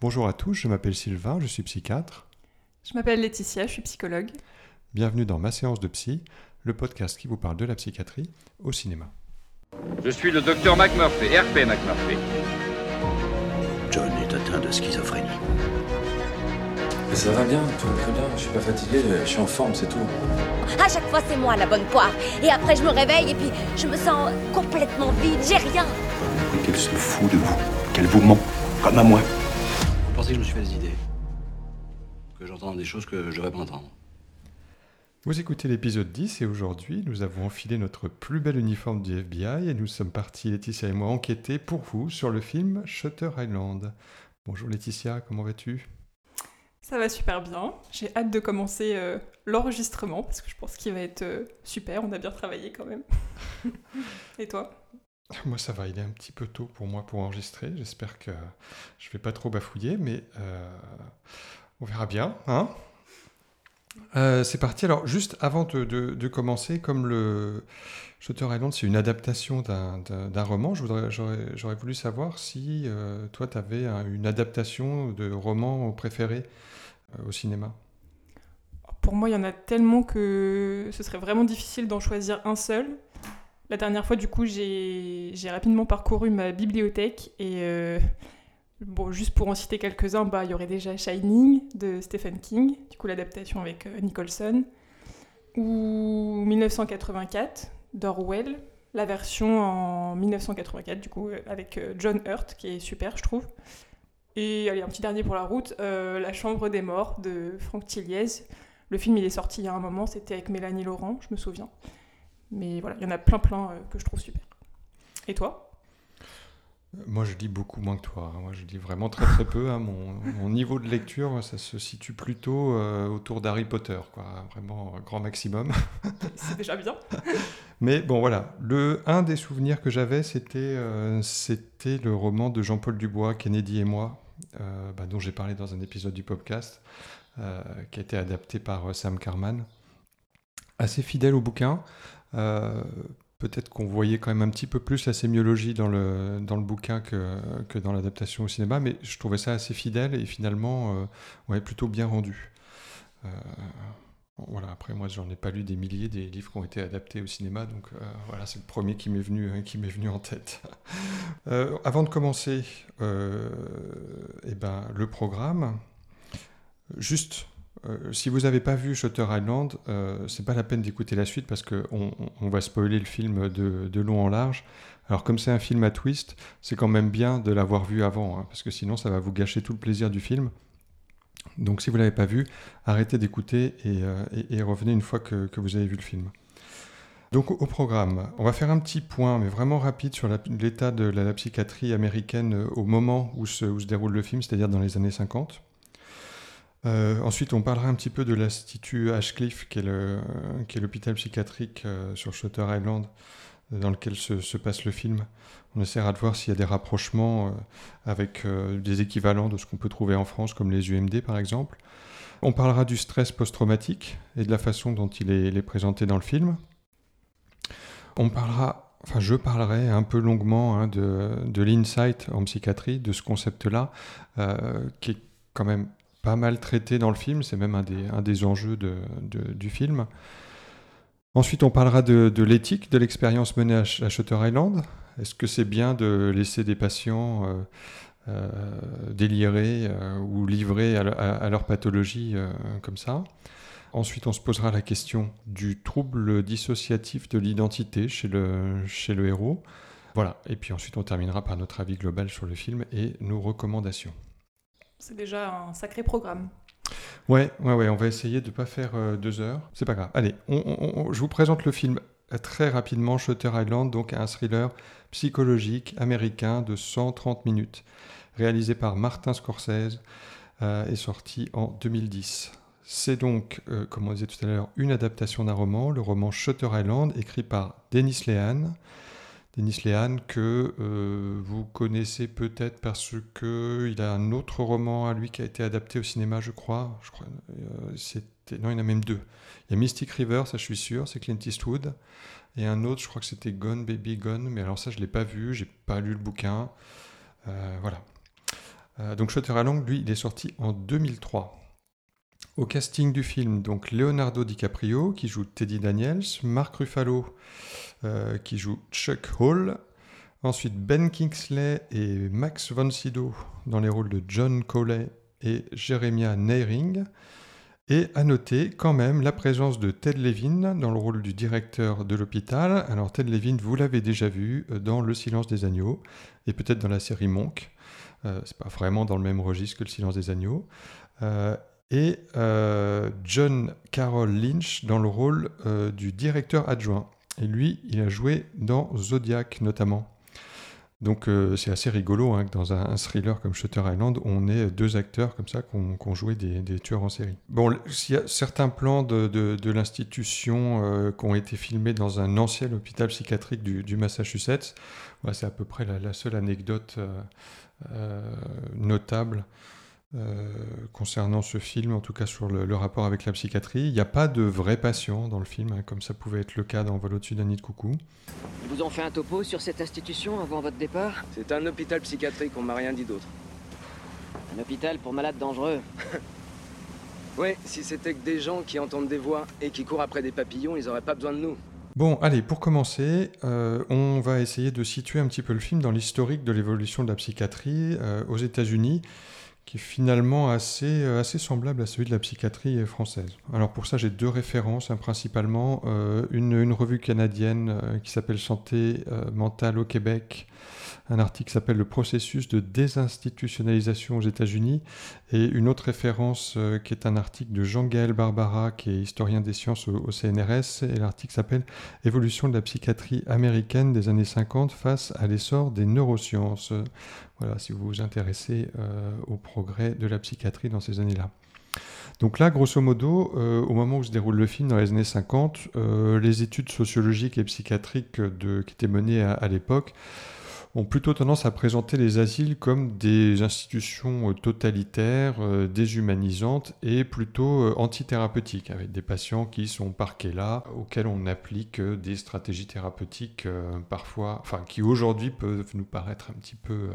Bonjour à tous, je m'appelle Sylvain, je suis psychiatre. Je m'appelle Laetitia, je suis psychologue. Bienvenue dans Ma séance de psy, le podcast qui vous parle de la psychiatrie au cinéma. Je suis le docteur McMurphy, RP McMurphy. John est atteint de schizophrénie. Mais ça va bien, tout va très bien. Je suis pas fatigué, je suis en forme, c'est tout. À chaque fois, c'est moi la bonne poire. Et après, je me réveille et puis je me sens complètement vide. J'ai rien. Et qu'elle se fout de vous, qu'elle vous ment, comme à moi. Vous pensez que je me suis fait des idées Que j'entends des choses que je devrais pas entendre Vous écoutez l'épisode 10 et aujourd'hui, nous avons enfilé notre plus bel uniforme du FBI et nous sommes partis, Laetitia et moi, enquêter pour vous sur le film Shutter Island. Bonjour Laetitia, comment vas-tu? Ça va super bien. J'ai hâte de commencer euh, l'enregistrement parce que je pense qu'il va être euh, super. On a bien travaillé quand même. et toi? Moi ça va, il est un petit peu tôt pour moi pour enregistrer. J'espère que je vais pas trop bafouiller, mais euh, on verra bien. Hein Euh, c'est parti. Alors, juste avant de, commencer, comme le Shutter Island, c'est une adaptation d'un- roman, j'aurais voulu savoir si euh, toi, tu avais une adaptation de roman préféré au cinéma. Pour moi, il y en a tellement que ce serait vraiment difficile d'en choisir un seul. La dernière fois, du coup, j'ai rapidement parcouru ma bibliothèque et euh, juste pour en citer quelques-uns, bah, il y aurait déjà Shining de Stephen King, du coup l'adaptation avec euh, Nicholson, ou 1984 d'Orwell, la version en 1984 du euh, avec John Hurt qui est super, je trouve. Et un petit dernier pour la route, La Chambre des Morts de Franck Tilliez. Le film, il est sorti il y a un moment, c'était avec Mélanie Laurent, je me souviens. Mais voilà, il y en a plein plein euh, que je trouve super. Et toi? Euh, Moi, je lis beaucoup moins que toi. hein. Moi, je lis vraiment très très peu. hein. Mon, mon niveau de lecture, ça se situe plutôt euh, autour d'Harry Potter, quoi. Vraiment euh, grand maximum. C'est déjà bien. Mais bon, voilà. Le, un des souvenirs que j'avais, c'était euh, c'était le roman de Jean-Paul Dubois, Kennedy et moi, bah, dont j'ai parlé dans un épisode du podcast, qui a été adapté par Sam Carman. Assez fidèle au bouquin. Euh, Peut-être qu'on voyait quand même un petit peu plus la sémiologie dans le, dans le bouquin que, que dans l'adaptation au cinéma, mais je trouvais ça assez fidèle et finalement euh, ouais, plutôt bien rendu. Euh, voilà, après moi j'en ai pas lu des milliers des livres qui ont été adaptés au cinéma, donc voilà, c'est le premier qui m'est venu, hein, qui m'est venu en tête. Avant de commencer, euh, eh ben, le programme, juste, euh, si vous n'avez pas vu Shutter Island, euh, c'est pas la peine d'écouter la suite parce qu'on on, va spoiler le film de, long en large. Alors comme c'est un film à twist, c'est quand même bien de l'avoir vu avant, hein, parce que sinon ça va vous gâcher tout le plaisir du film. Donc si vous ne l'avez pas vu, arrêtez d'écouter et, euh, revenez une fois que, vous avez vu le film. Donc au, programme, on va faire un petit point, mais vraiment rapide, sur l'état de la, psychiatrie américaine au moment où se déroule le film, c'est-à-dire dans les années 50. Euh, ensuite, on parlera un petit peu de l'Institut Ashcliffe, qui est l'hôpital psychiatrique euh, sur Shutter Island, dans lequel se, se passe le film. On essaiera de voir s'il y a des rapprochements euh, avec des équivalents de ce qu'on peut trouver en France, comme les UMD par exemple. On parlera du stress post-traumatique et de la façon dont il est, présenté dans le film. On parlera, enfin je parlerai un peu longuement hein, de, de l'insight en psychiatrie, de ce concept-là, qui est quand même pas mal traité dans le film, c'est même un des, un des enjeux du film. Ensuite, on parlera de, l'éthique de l'expérience menée à, à Shutter Island. Est-ce que c'est bien de laisser des patients euh, euh, délirés euh, ou livrés à- à leur pathologie euh, comme ça? Ensuite, on se posera la question du trouble dissociatif de l'identité chez le, chez le héros. Voilà. Et puis ensuite, on terminera par notre avis global sur le film et nos recommandations. C'est déjà un sacré programme. Ouais, ouais, ouais, on va essayer de ne pas faire euh, deux heures. C'est pas grave. Allez, je vous présente le film euh, très rapidement. Shutter Island, donc un thriller psychologique américain de 130 minutes, réalisé par Martin Scorsese euh, et sorti en 2010. C'est donc, comme on disait tout à l'heure, une adaptation d'un roman, le roman Shutter Island, écrit par Dennis Lehan. Denis Lehan, que euh, vous connaissez peut-être parce qu'il a un autre roman à lui qui a été adapté au cinéma, je crois. Je crois euh, c'était, non, il y en a même deux. Il y a Mystic River, ça je suis sûr, c'est Clint Eastwood. Et un autre, je crois que c'était Gone Baby Gone, mais alors ça je ne l'ai pas vu, j'ai pas lu le bouquin. Euh, voilà. Donc Shutter Island, lui, il est sorti en 2003. Au casting du film, donc Leonardo DiCaprio qui joue Teddy Daniels, Mark Ruffalo euh, qui joue Chuck Hall, ensuite Ben Kingsley et Max von Sydow dans les rôles de John Coley et Jeremiah Neyring. Et à noter quand même la présence de Ted Levin dans le rôle du directeur de l'hôpital. Alors Ted Levin, vous l'avez déjà vu euh, dans Le Silence des Agneaux et peut-être dans la série Monk. Euh, c'est pas vraiment dans le même registre que Le Silence des Agneaux. Euh, et John Carroll Lynch dans le rôle du directeur adjoint. Et lui, il a joué dans Zodiac notamment. Donc euh, c'est assez rigolo hein, que dans un, thriller comme Shutter Island, on ait deux acteurs comme ça qui ont joué des, tueurs en série. Bon, l- s'il y a certains plans de, l'institution euh, qui ont été filmés dans un ancien hôpital psychiatrique du, Massachusetts, voilà, c'est à peu près la, seule anecdote euh, notable concernant ce film, en tout cas sur le, le rapport avec la psychiatrie. Il n'y a pas de vrais patients dans le film, hein, comme ça pouvait être le cas dans Vol au-dessus d'un nid de coucou. Ils vous ont fait un topo sur cette institution avant votre départ? C'est un hôpital psychiatrique, on m'a rien dit d'autre. Un hôpital pour malades dangereux. Ouais, si c'était que des gens qui entendent des voix et qui courent après des papillons, ils auraient pas besoin de nous. Bon, allez, pour commencer, euh, on va essayer de situer un petit peu le film dans l'historique de l'évolution de la psychiatrie euh, aux États-Unis, qui est finalement assez, euh, assez semblable à celui de la psychiatrie française. Alors pour ça, j'ai deux références, hein, principalement euh, une, une revue canadienne euh, qui s'appelle Santé mentale au Québec, un article qui s'appelle Le processus de désinstitutionnalisation aux États-Unis, et une autre référence qui est un article de Jean-Gaël Barbara, qui est historien des sciences au CNRS, et l'article s'appelle Évolution de la psychiatrie américaine des années 50 face à l'essor des neurosciences. Voilà, si vous vous intéressez euh, au progrès de la psychiatrie dans ces années-là. Donc là, grosso modo, euh, au moment où se déroule le film, dans les années 50, euh, les études sociologiques et psychiatriques qui étaient menées à l'époque ont plutôt tendance à présenter les asiles comme des institutions euh, totalitaires, euh, déshumanisantes et plutôt euh, antithérapeutiques, avec des patients qui sont parqués là, auxquels on applique des stratégies thérapeutiques parfois, enfin qui aujourd'hui peuvent nous paraître un petit peu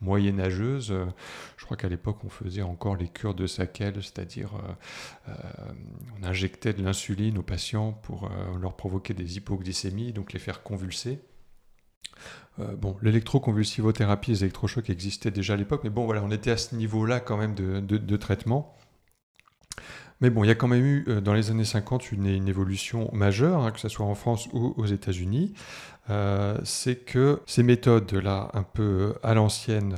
moyenâgeuses. Je crois qu'à l'époque on faisait encore les cures de Sakel, c'est-à-dire on injectait de l'insuline aux patients pour leur provoquer des hypoglycémies, donc les faire convulser. Euh, bon, l'électroconvulsivothérapie, les électrochocs existaient déjà à l'époque, mais bon, voilà, on était à ce niveau-là quand même de, traitement. Mais bon, il y a quand même eu euh, dans les années 50 une, une évolution majeure, hein, que ce soit en France ou aux États-Unis. Euh, c'est que ces méthodes-là, un peu à l'ancienne,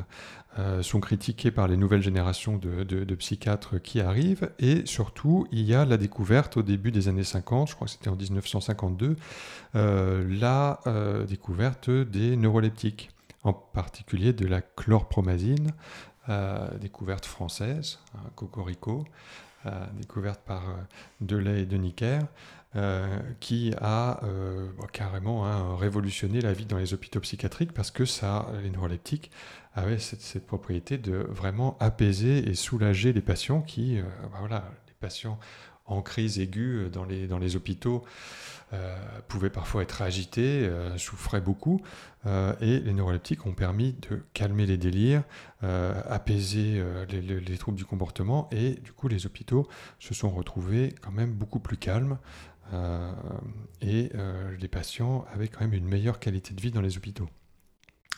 euh, sont critiquées par les nouvelles générations de, psychiatres qui arrivent. Et surtout, il y a la découverte au début des années 50, je crois que c'était en 1952, euh, la euh, découverte des neuroleptiques, en particulier de la chlorpromazine, découverte française, hein, Cocorico, découverte par Delay et Deniker, euh, qui a euh, bon, carrément hein, révolutionné la vie dans les hôpitaux psychiatriques parce que ça, les neuroleptiques avaient cette, propriété de vraiment apaiser et soulager les patients qui, euh, bah voilà, les patients en crise aiguë dans les, dans les hôpitaux pouvaient parfois être agités, souffraient beaucoup, et les neuroleptiques ont permis de calmer les délires, apaiser les troubles du comportement, et du coup les hôpitaux se sont retrouvés quand même beaucoup plus calmes, euh, et euh, les patients avaient quand même une meilleure qualité de vie dans les hôpitaux.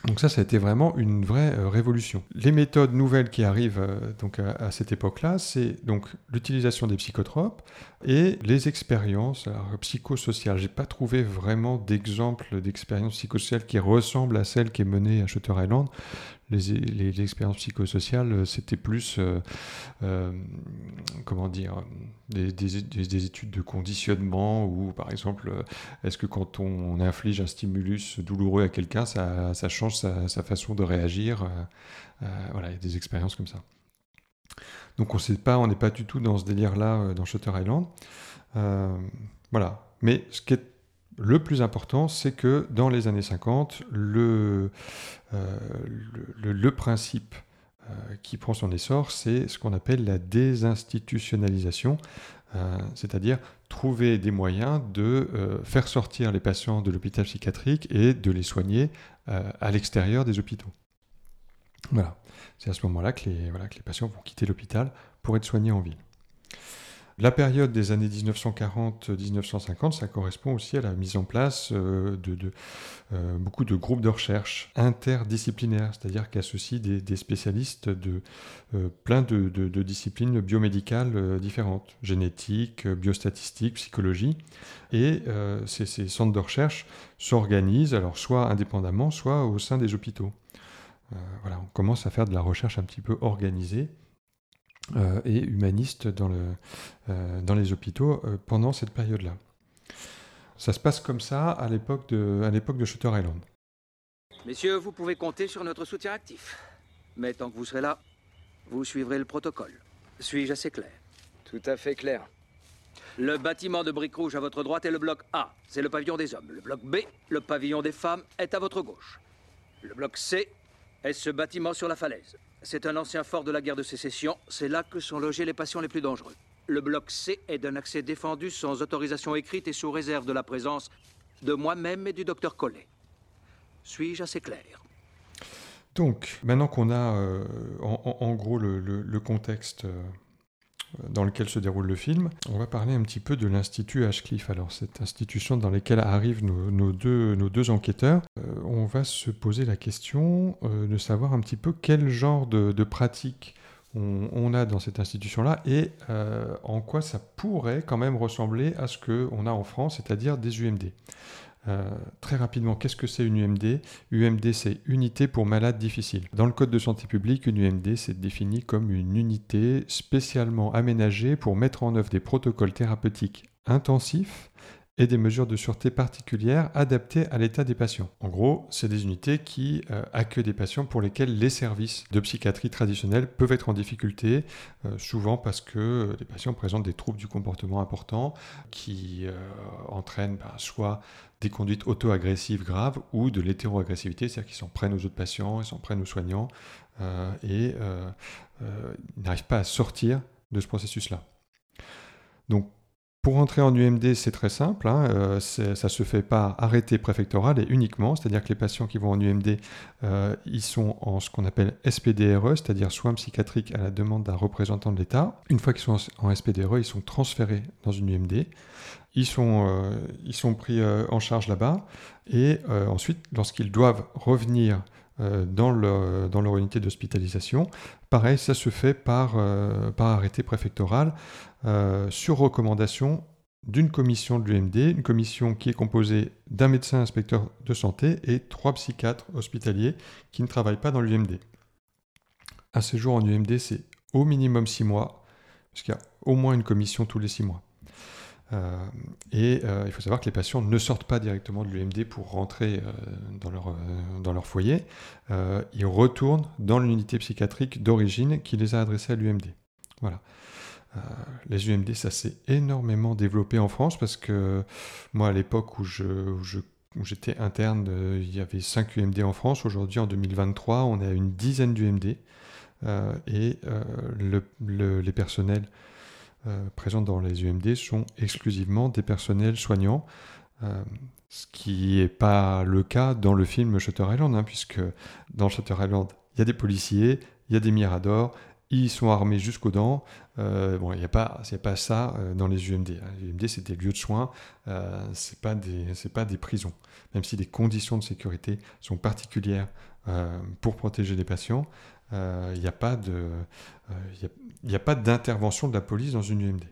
Donc ça, ça a été vraiment une vraie euh, révolution. Les méthodes nouvelles qui arrivent donc à, à cette époque-là, c'est donc l'utilisation des psychotropes et les expériences alors, psychosociales. J'ai pas trouvé vraiment d'exemple d'expérience psychosociale qui ressemble à celle qui est menée à Shutter Island. Les, expériences psychosociales, c'était plus, euh, euh, comment dire, des, des- des- des études de conditionnement ou par exemple, est-ce que quand on, inflige un stimulus douloureux à quelqu'un, ça, change sa, façon de réagir euh, Voilà, il y a des expériences comme ça. Donc on sait pas, on n'est pas du tout dans ce délire-là euh, dans Shutter Island. Euh, voilà. Mais ce qui est le plus important, c'est que dans les années 50, le, euh, le, principe qui prend son essor, c'est ce qu'on appelle la désinstitutionnalisation, c'est-à-dire trouver des moyens de faire sortir les patients de l'hôpital psychiatrique et de les soigner à l'extérieur des hôpitaux. Voilà, c'est à ce moment-là que les, patients vont quitter l'hôpital pour être soignés en ville. La période des années 1940-1950, ça correspond aussi à la mise en place euh, de, euh, beaucoup de groupes de recherche interdisciplinaires, c'est-à-dire qu'associent des, des, spécialistes de euh, plein de, disciplines biomédicales différentes, génétique, biostatistique, psychologie. Et ces, ces, centres de recherche s'organisent, alors soit indépendamment, soit au sein des hôpitaux. Voilà, on commence à faire de la recherche un petit peu organisée euh, et humaniste dans, le, euh, dans les hôpitaux euh, pendant cette période-là. Ça se passe comme ça à l'époque de, à l'époque de Shutter Island. Messieurs, vous pouvez compter sur notre soutien actif. Mais tant que vous serez là, vous suivrez le protocole. Suis-je assez clair? Tout à fait clair. Le bâtiment de briques rouges à votre droite est le bloc A. C'est le pavillon des hommes. Le bloc B, le pavillon des femmes, est à votre gauche. Le bloc C est ce bâtiment sur la falaise? C'est un ancien fort de la guerre de sécession. C'est là que sont logés les patients les plus dangereux. Le bloc C est d'un accès défendu sans autorisation écrite et sous réserve de la présence de moi-même et du docteur Collet. Suis-je assez clair? Donc, maintenant qu'on a euh, en, gros le, contexte euh, dans lequel se déroule le film. On va parler un petit peu de l'Institut Ashcliffe. Alors, cette institution dans laquelle arrivent nos, deux, enquêteurs, euh, on va se poser la question euh, de savoir un petit peu quel genre de, de pratiques on, a dans cette institution-là et euh, en quoi ça pourrait quand même ressembler à ce qu'on a en France, c'est-à-dire des UMD. Euh, très rapidement, qu'est-ce que c'est une UMD UMD, c'est unité pour malades difficiles. Dans le Code de santé publique, une UMD, c'est défini comme une unité spécialement aménagée pour mettre en œuvre des protocoles thérapeutiques intensifs et des mesures de sûreté particulières adaptées à l'état des patients. En gros, c'est des unités qui euh, accueillent des patients pour lesquels les services de psychiatrie traditionnelle peuvent être en difficulté, euh, souvent parce que les patients présentent des troubles du comportement importants qui entraînent bah, soit des conduites auto-agressives graves ou de l'hétéroagressivité, c'est-à-dire qu'ils s'en prennent aux autres patients, ils s'en prennent aux soignants euh, et euh, euh, ils n'arrivent pas à sortir de ce processus-là. Donc, pour entrer en UMD, c'est très simple. Hein, ça se fait par arrêté préfectoral et uniquement, c'est-à-dire que les patients qui vont en UMD, ils sont en ce qu'on appelle SPDRE, c'est-à-dire soins psychiatriques à la demande d'un représentant de l'État. Une fois qu'ils sont en SPDRE, ils sont transférés dans une UMD. Ils sont, euh, ils sont pris euh, en charge là-bas. Et euh, ensuite, lorsqu'ils doivent revenir dans, leur, unité d'hospitalisation, pareil, ça se fait par arrêté préfectoral sur recommandation d'une commission de l'UMD, une commission qui est composée d'un médecin inspecteur de santé et trois psychiatres hospitaliers qui ne travaillent pas dans l'UMD. Un séjour en UMD, c'est au minimum six mois, parce qu'il y a au moins une commission tous les six mois. Euh, et euh, il faut savoir que les patients ne sortent pas directement de l'UMD pour rentrer euh, dans, leur, dans leur foyer. ils retournent dans l'unité psychiatrique d'origine qui les a adressés à l'UMD. Voilà. Les UMD, ça s'est énormément développé en France parce que moi, à l'époque où j'étais interne, il y avait 5 UMD en France. Aujourd'hui, en 2023, on est à une dizaine d'UMD. et le, les personnels euh, présents dans les UMD sont exclusivement des personnels soignants, euh, ce qui n'est pas le cas dans le film Shutter Island, hein, puisque dans Shutter Island, il y a des policiers, il y a des miradors, ils sont armés jusqu'aux dents. Euh, bon, il n'y a, pas, pas ça dans les UMD. Hein. Les UMD, c'est des lieux de soins, euh, ce n'est pas, des, pas des prisons. Même si les conditions de sécurité sont particulières pour protéger les patients, il n'y a pas de, a d'intervention de la police dans une UMD.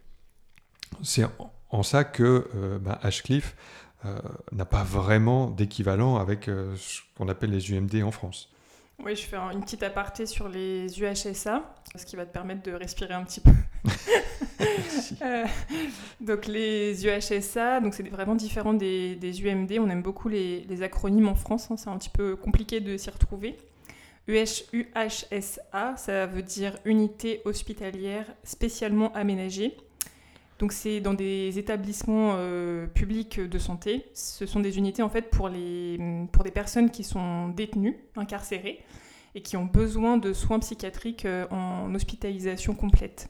C'est en, ça que euh, bah, Ashcliffe euh, n'a pas vraiment d'équivalent avec euh, ce qu'on appelle les UMD en France. Oui, je fais une petite aparté sur les UHSA, ce qui va te permettre de respirer un petit peu. donc les UHSA, donc c'est vraiment différent des, UMD. On aime beaucoup les, acronymes en France, hein. c'est un petit peu compliqué de s'y retrouver. UHSA, ça veut dire unité hospitalière spécialement aménagée. Donc c'est dans des établissements euh, publics de santé. Ce sont des unités en fait pour, les, pour des personnes qui sont détenues, incarcérées, et qui ont besoin de soins psychiatriques euh, en hospitalisation complète.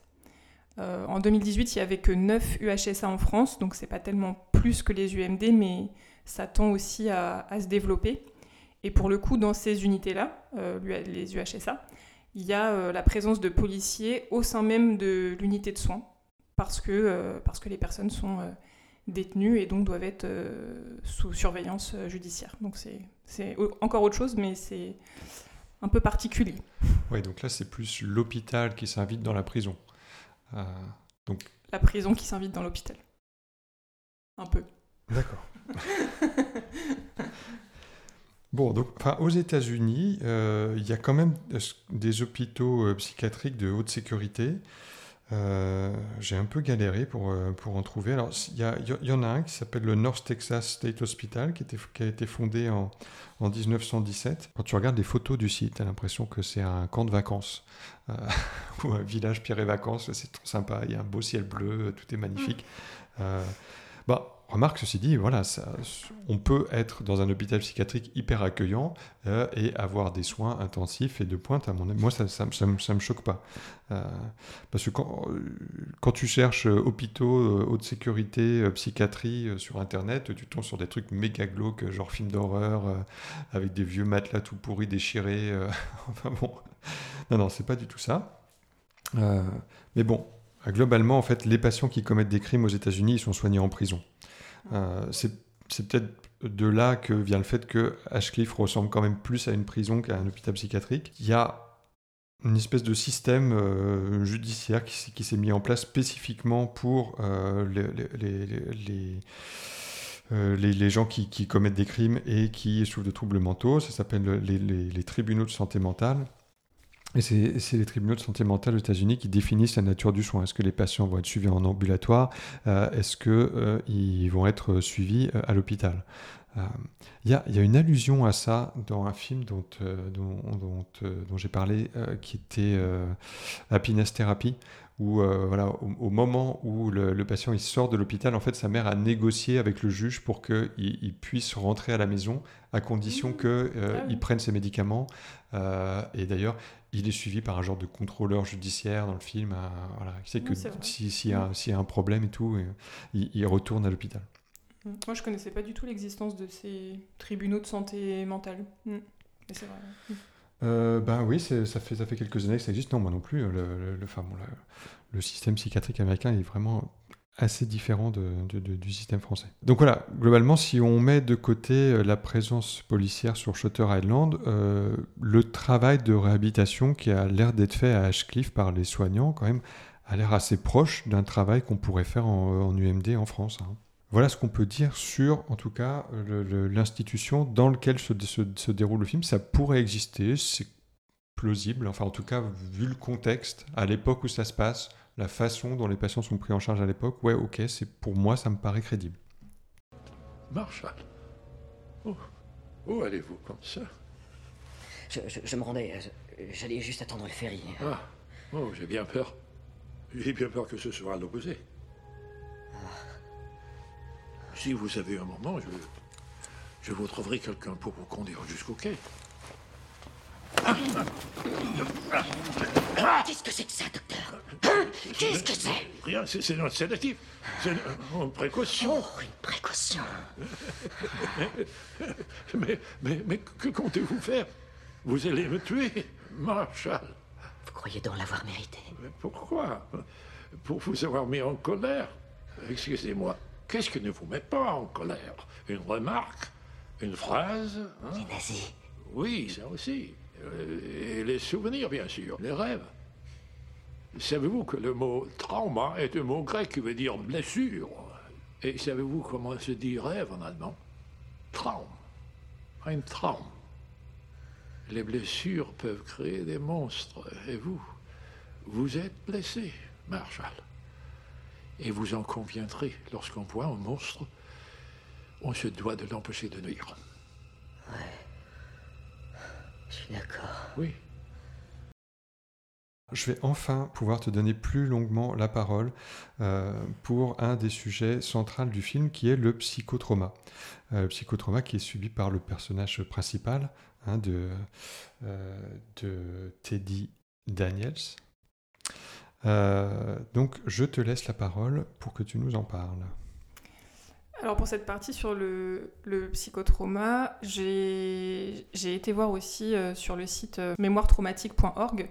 Euh, en 2018, il n'y avait que 9 UHSA en France, donc c'est pas tellement plus que les UMD, mais ça tend aussi à, se développer. Et pour le coup, dans ces unités-là, les UHSA, il y a la présence de policiers au sein même de l'unité de soins, parce que, euh, parce que les personnes sont euh, détenues et donc doivent être euh, sous surveillance judiciaire. Donc c'est encore autre chose, mais c'est un peu particulier. Oui, donc là, c'est plus l'hôpital qui s'invite dans la prison. Euh, donc, La prison qui s'invite dans l'hôpital. Un peu. D'accord. Bon, donc, enfin, aux États-Unis, euh, il y a quand même des hôpitaux euh, psychiatriques de haute sécurité. Euh, J'ai un peu galéré pour, euh, pour en trouver. Alors, il y, en a un qui s'appelle le North Texas State Hospital, qui, était, qui a été fondé en, en 1917. Quand tu regardes les photos du site, tu as l'impression que c'est un camp de vacances euh, ou un village Pierre et Vacances. C'est trop sympa. Il y a un beau ciel bleu, tout est magnifique. Euh, bah, remarque, ceci dit, voilà, on peut être dans un hôpital psychiatrique hyper accueillant euh, et avoir des soins intensifs et de pointe. À mon avis, moi, ça, ça, me- choque pas. Euh, parce que quand, tu cherches euh, hôpitaux, haute sécurité, psychiatrie sur Internet, tu tombes sur des trucs méga glauques, genre films d'horreur, avec des vieux matelas tout pourris, déchirés. enfin bon, non, non, c'est pas du tout ça. Mais bon, Globalement, en fait, les patients qui commettent des crimes aux États-Unis, sont soignés en prison. Euh, c'est peut-être de là que vient le fait que Ashcliffe ressemble quand même plus à une prison qu'à un hôpital psychiatrique. Il y a une espèce de système euh, judiciaire qui, s'est- mis en place spécifiquement pour euh, les, gens qui, commettent des crimes et qui souffrent de troubles mentaux. Ça s'appelle les tribunaux de santé mentale. Et c'est les tribunaux de santé mentale aux États-Unis qui définissent la nature du soin. Est-ce que les patients vont être suivis en ambulatoire Euh, Est-ce qu'ils vont être suivis euh, à l'hôpital? Euh, Il y, a, il y a une allusion à ça dans un film dont, euh, dont, dont, euh, dont j'ai parlé, euh, qui était euh, Happiness Therapy, où euh, voilà, au, au moment où le, le patient il sort de l'hôpital, en fait, sa mère a négocié avec le juge pour qu'il il puisse rentrer à la maison à condition Mmh. qu'il Ah oui. prenne ses médicaments. Euh, et d'ailleurs, il est suivi par un genre de contrôleur judiciaire dans le film. euh, voilà, qui sait que Oui, c'est vrai. si- s'il y, a- s'il y a un problème et tout, il, il retourne à l'hôpital. Mm. Moi, je connaissais pas du tout l'existence de ces tribunaux de santé mentale. Mm. Mais c'est vrai. Mm. Euh, ben oui, ça fait, ça fait quelques années que ça existe. Non, moi non plus. Le, le, le- enfin, bon, le système psychiatrique américain est vraiment assez différent du système français. Donc voilà, globalement, si on met de côté euh, la présence policière sur Shutter Island, euh, le travail de réhabilitation qui a l'air d'être fait à Ashcliffe par les soignants, quand même, a l'air assez proche d'un travail qu'on pourrait faire en, UMD en France. hein. Voilà ce qu'on peut dire sur, en tout cas, l'institution dans laquelle se déroule le film. Ça pourrait exister, c'est plausible, enfin en tout cas, vu le contexte, à l'époque où ça se passe, la façon dont les patients sont pris en charge à l'époque, ouais, ok, c'est pour moi, ça me paraît crédible. Marshall. Où, où allez-vous comme ça? Je, je- je me rendais. euh, J'allais juste attendre le ferry. Ah, oh, j'ai bien peur. J'ai bien peur que ce soit à l'opposé. Si vous avez un moment, je, je vous trouverai quelqu'un pour vous conduire jusqu'au quai. Qu'est-ce que c'est que ça, docteur Hein Qu'est-ce que c'est Rien, c'est c'est notre sédatif. C'est une, une précaution. Oh, une précaution. Mais, mais, mais que comptez-vous faire? Vous allez me tuer, Marshall. Vous croyez donc l'avoir mérité? Mais pourquoi? Pour vous avoir mis en colère. Excusez-moi. Qu'est-ce qui ne vous met pas en colère? Une remarque? Une phrase? Hein? Les nazis. Oui, ça aussi. Euh, Et les souvenirs, bien sûr. Les rêves. Savez-vous que le mot trauma est un mot grec qui veut dire blessure? Et savez-vous comment se dit rêve en allemand? Traum. Un traum. Les blessures peuvent créer des monstres. Et vous Vous êtes blessé, Marshall. Et vous en conviendrez, lorsqu'on voit un monstre, on se doit de l'empêcher de nuire. Suis d'accord. Oui. Je vais enfin pouvoir te donner plus longuement la parole euh, pour un des sujets centraux du film qui est le psychotrauma. Euh, le psychotrauma qui est subi par le personnage principal hein, de, euh, de Teddy Daniels. Donc je te laisse la parole pour que tu nous en parles. Alors pour cette partie sur le, psychotrauma, j'ai été voir aussi euh, sur le site euh, mémoiretraumatique.org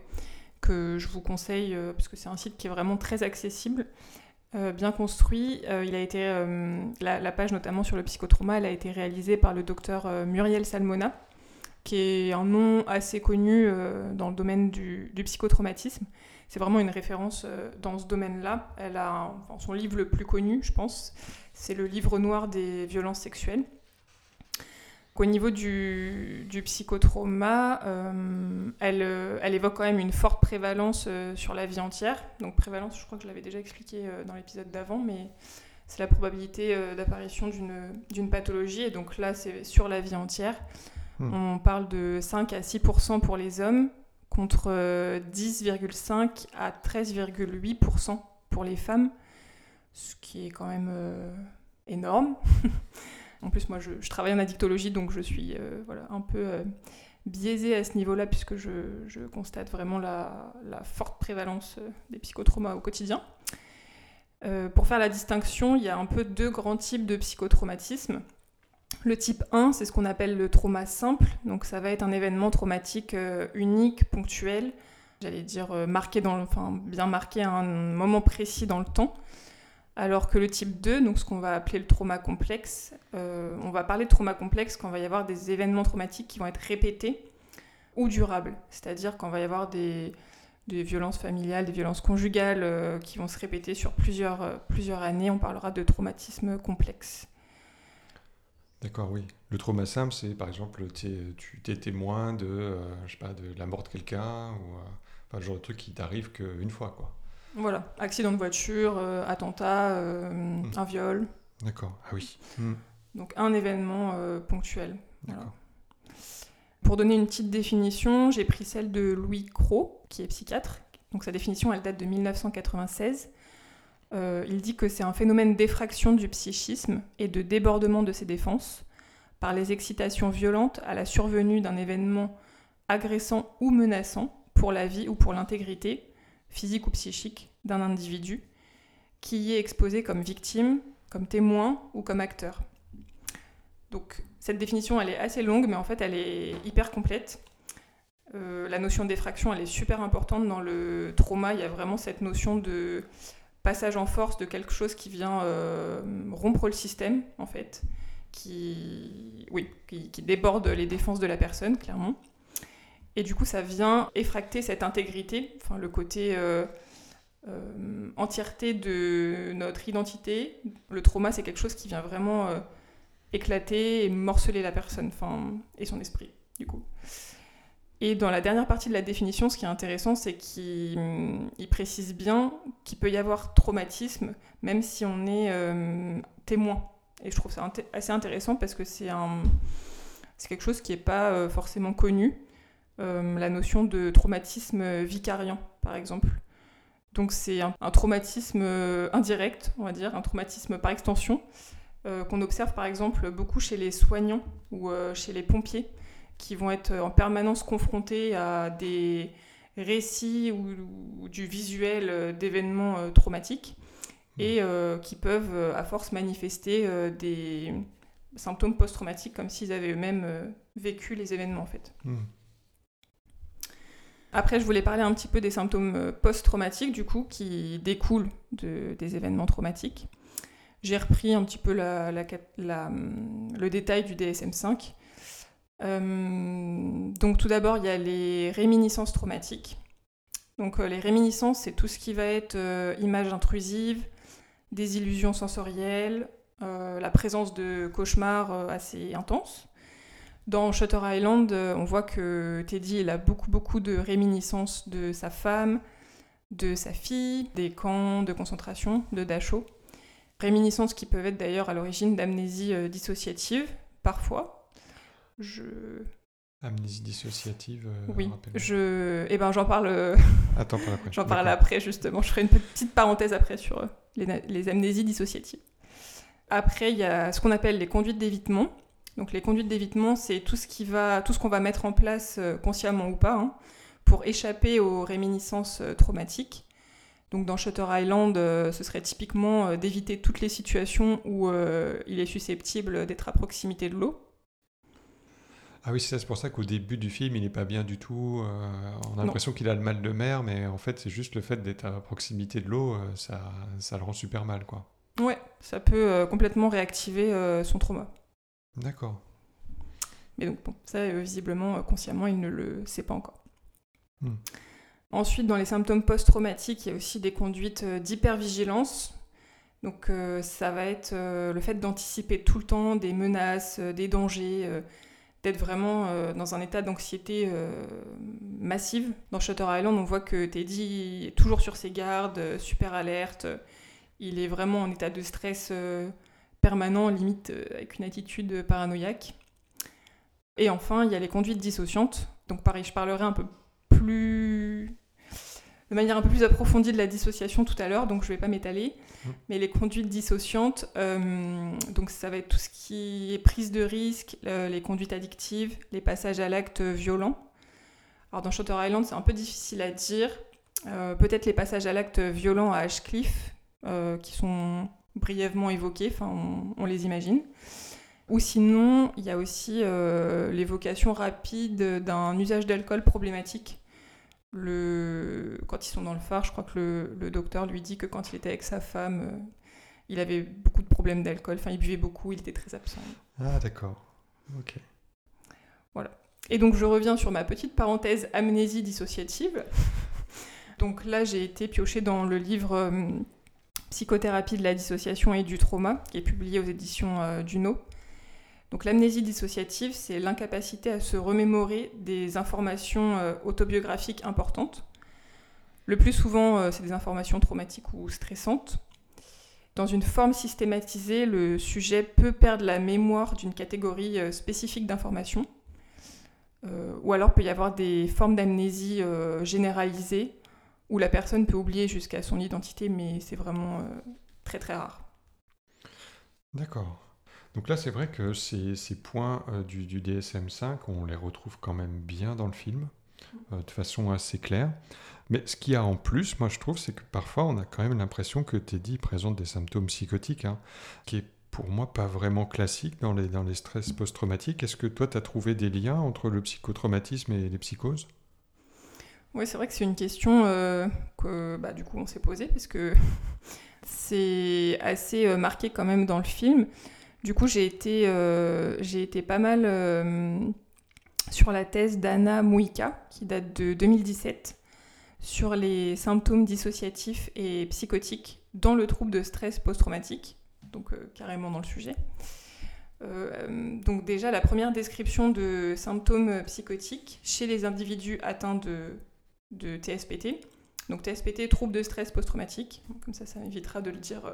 que je vous conseille euh, parce que c'est un site qui est vraiment très accessible, bien construit. Il a été la, page notamment sur le psychotrauma, elle a été réalisée par le docteur Muriel Salmona, qui est un nom assez connu dans le domaine du, psychotraumatisme. C'est vraiment une référence dans ce domaine-là. Elle a son livre le plus connu, je pense, c'est le livre noir des violences sexuelles. Au niveau du, du psychotrauma, euh, elle, euh, elle évoque quand même une forte prévalence euh, sur la vie entière. Donc prévalence, je crois que je l'avais déjà expliqué dans l'épisode d'avant, mais c'est la probabilité d'apparition d'une pathologie. Et donc là, c'est sur la vie entière. Hmm. On parle de 5 à 6% pour les hommes, contre euh, 10,5 à 13,8% pour les femmes, qui est quand même euh, énorme. en plus, moi, je, travaille en addictologie, donc je suis euh, voilà, un peu euh, biaisée à ce niveau-là, puisque je, je constate vraiment la, forte prévalence des psychotraumas au quotidien. Pour faire la distinction, il y a un peu deux grands types de psychotraumatisme. Le type 1, c'est ce qu'on appelle le trauma simple. Donc ça va être un événement traumatique unique, ponctuel, j'allais dire marqué dans le- enfin, bien marqué à un moment précis dans le temps. Alors que le type 2, donc ce qu'on va appeler le trauma complexe, euh, on va parler de trauma complexe quand il va y avoir des événements traumatiques qui vont être répétés ou durables. C'est-à-dire quand il va y avoir des, des violences familiales, des violences conjugales euh, qui vont se répéter sur plusieurs, euh, plusieurs années, on parlera de traumatisme complexe. D'accord, oui. Le trauma simple, c'est par exemple, tu es témoin de, je sais pas, de la mort de quelqu'un, ou enfin, le genre de truc qui t'arrive qu'une fois, quoi. Voilà, accident de voiture, euh, attentat, euh, un viol. D'accord, ah oui. Hmm. Donc un événement euh, ponctuel. Voilà. D'accord. Pour donner une petite définition, j'ai pris celle de Louis Cros, qui est psychiatre. Donc sa définition, elle date de 1996. Euh, il dit que c'est un phénomène d'effraction du psychisme et de débordement de ses défenses par les excitations violentes à la survenue d'un événement agressant ou menaçant pour la vie ou pour l'intégrité, physique ou psychique, d'un individu, qui y est exposé comme victime, comme témoin ou comme acteur. Donc cette définition, elle est assez longue, mais en fait, elle est hyper complète. Euh, la notion d'effraction, elle est super importante dans le trauma. Il y a vraiment cette notion de passage en force de quelque chose qui vient euh, rompre le système, en fait, qui, oui, qui, déborde les défenses de la personne, clairement. Et du coup, ça vient effracter cette intégrité, enfin le côté euh, euh, entièreté de notre identité. Le trauma, c'est quelque chose qui vient vraiment euh, éclater et morceler la personne, enfin, et son esprit, du coup. Et dans la dernière partie de la définition, ce qui est intéressant, c'est qu'il il précise bien qu'il peut y avoir traumatisme, même si on est euh, témoin. Et je trouve ça assez intéressant parce que c'est quelque chose qui n'est pas euh, forcément connu. Euh, la notion de traumatisme vicariant, par exemple. Donc c'est un, un traumatisme euh, indirect, on va dire, un traumatisme par extension, euh, qu'on observe par exemple beaucoup chez les soignants ou euh, chez les pompiers, qui vont être en permanence confrontés à des récits ou, ou du visuel d'événements euh, traumatiques et euh, qui peuvent à force manifester des symptômes post-traumatiques comme s'ils avaient eux-mêmes vécu les événements en fait. Hmm. Après, je voulais parler un petit peu des symptômes euh, post-traumatiques, du coup, qui découlent de- des événements traumatiques. J'ai repris un petit peu le détail du DSM-5. Euh, donc, tout d'abord, il y a les réminiscences traumatiques. Donc, euh, les réminiscences, c'est tout ce qui va être images intrusives, des illusions sensorielles, la présence de cauchemars assez intenses. Dans Shutter Island, euh, on voit que Teddy il a beaucoup beaucoup de réminiscences de sa femme, de sa fille, des camps de concentration, de Dachau. Réminiscences qui peuvent être d'ailleurs à l'origine d'amnésie euh, dissociative, parfois. Je... Amnésie dissociative. euh, Oui, je... Eh ben, j'en parle... Attends, après. J'en parle après, justement. Je ferai une petite parenthèse après sur les amnésies dissociatives. Après, il y a ce qu'on appelle les conduites d'évitement. Donc, les conduites d'évitement, c'est tout ce qui va, tout ce qu'on va mettre en place, euh, consciemment ou pas, hein, pour échapper aux réminiscences euh, traumatiques. Donc dans Shutter Island, euh, ce serait typiquement d'éviter toutes les situations où euh, il est susceptible d'être à proximité de l'eau. Ah oui, c'est ça, c'est pour ça qu'au début du film, il n'est pas bien du tout. on a l'impression qu'il a le mal de mer, mais en fait, c'est juste le fait d'être à proximité de l'eau, ça, ça le rend super mal, quoi. Ouais, ça peut complètement réactiver son trauma. D'accord. Mais donc, bon, ça, visiblement, consciemment, il ne le sait pas encore. Hmm. Ensuite, dans les symptômes post-traumatiques, il y a aussi des conduites euh, d'hypervigilance. Donc euh, ça va être euh, le fait d'anticiper tout le temps des menaces, des dangers, d'être vraiment dans un état d'anxiété massive. Dans Shutter Island, on voit que Teddy est toujours sur ses gardes, super alerte. Il est vraiment en état de stress permanent, limite avec une attitude paranoïaque. Et enfin, il y a les conduites dissociantes. Donc pareil, je parlerai un peu plus de manière un peu plus approfondie de la dissociation tout à l'heure, donc je ne vais pas m'étaler. Mmh. Mais les conduites dissociantes, euh, donc ça va être tout ce qui est prise de risque, les conduites addictives, les passages à l'acte violent. Alors dans Shutter Island, c'est un peu difficile à dire. Euh, peut-être les passages à l'acte violent à Ashcliffe, euh, qui sont brièvement évoqués, enfin on, les imagine. Ou sinon, il y a aussi l'évocation rapide d'un usage d'alcool problématique le... quand ils sont dans le phare, je crois que le, docteur lui dit que quand il était avec sa femme, euh, il avait beaucoup de problèmes d'alcool. Enfin, il buvait beaucoup, il était très absent. Ah, d'accord. Ok. Voilà. Et donc, je reviens sur ma petite parenthèse amnésie dissociative. donc là, j'ai été piochée dans le livre euh, Psychothérapie de la dissociation et du trauma, qui est publié aux éditions euh, Duno. Donc l'amnésie dissociative, c'est l'incapacité à se remémorer des informations euh, autobiographiques importantes. Le plus souvent, euh, c'est des informations traumatiques ou stressantes. Dans une forme systématisée, le sujet peut perdre la mémoire d'une catégorie euh, spécifique d'informations. ou alors peut y avoir des formes d'amnésie généralisée où la personne peut oublier jusqu'à son identité, mais c'est vraiment très très rare. D'accord. Donc là, c'est vrai que ces, points euh, du, DSM5, on les retrouve quand même bien dans le film, euh, de façon assez claire. Mais ce qu'il y a en plus, moi je trouve, c'est que parfois on a quand même l'impression que Teddy présente des symptômes psychotiques, hein, qui est pour moi pas vraiment classique dans les, dans les stress post-traumatiques. Est-ce que toi, tu as trouvé des liens entre le psychotraumatisme et les psychoses? Oui, c'est vrai que c'est une question euh, que bah, du coup on s'est posée, parce que c'est assez marqué quand même dans le film. Du coup, j'ai été, euh, été pas mal euh, sur la thèse d'Anna Mouika, qui date de 2017, sur les symptômes dissociatifs et psychotiques dans le trouble de stress post-traumatique, donc euh, carrément dans le sujet. donc déjà, la première description de symptômes psychotiques chez les individus atteints de, de TSPT. Donc TSPT, trouble de stress post-traumatique, comme ça, ça m'évitera de le dire.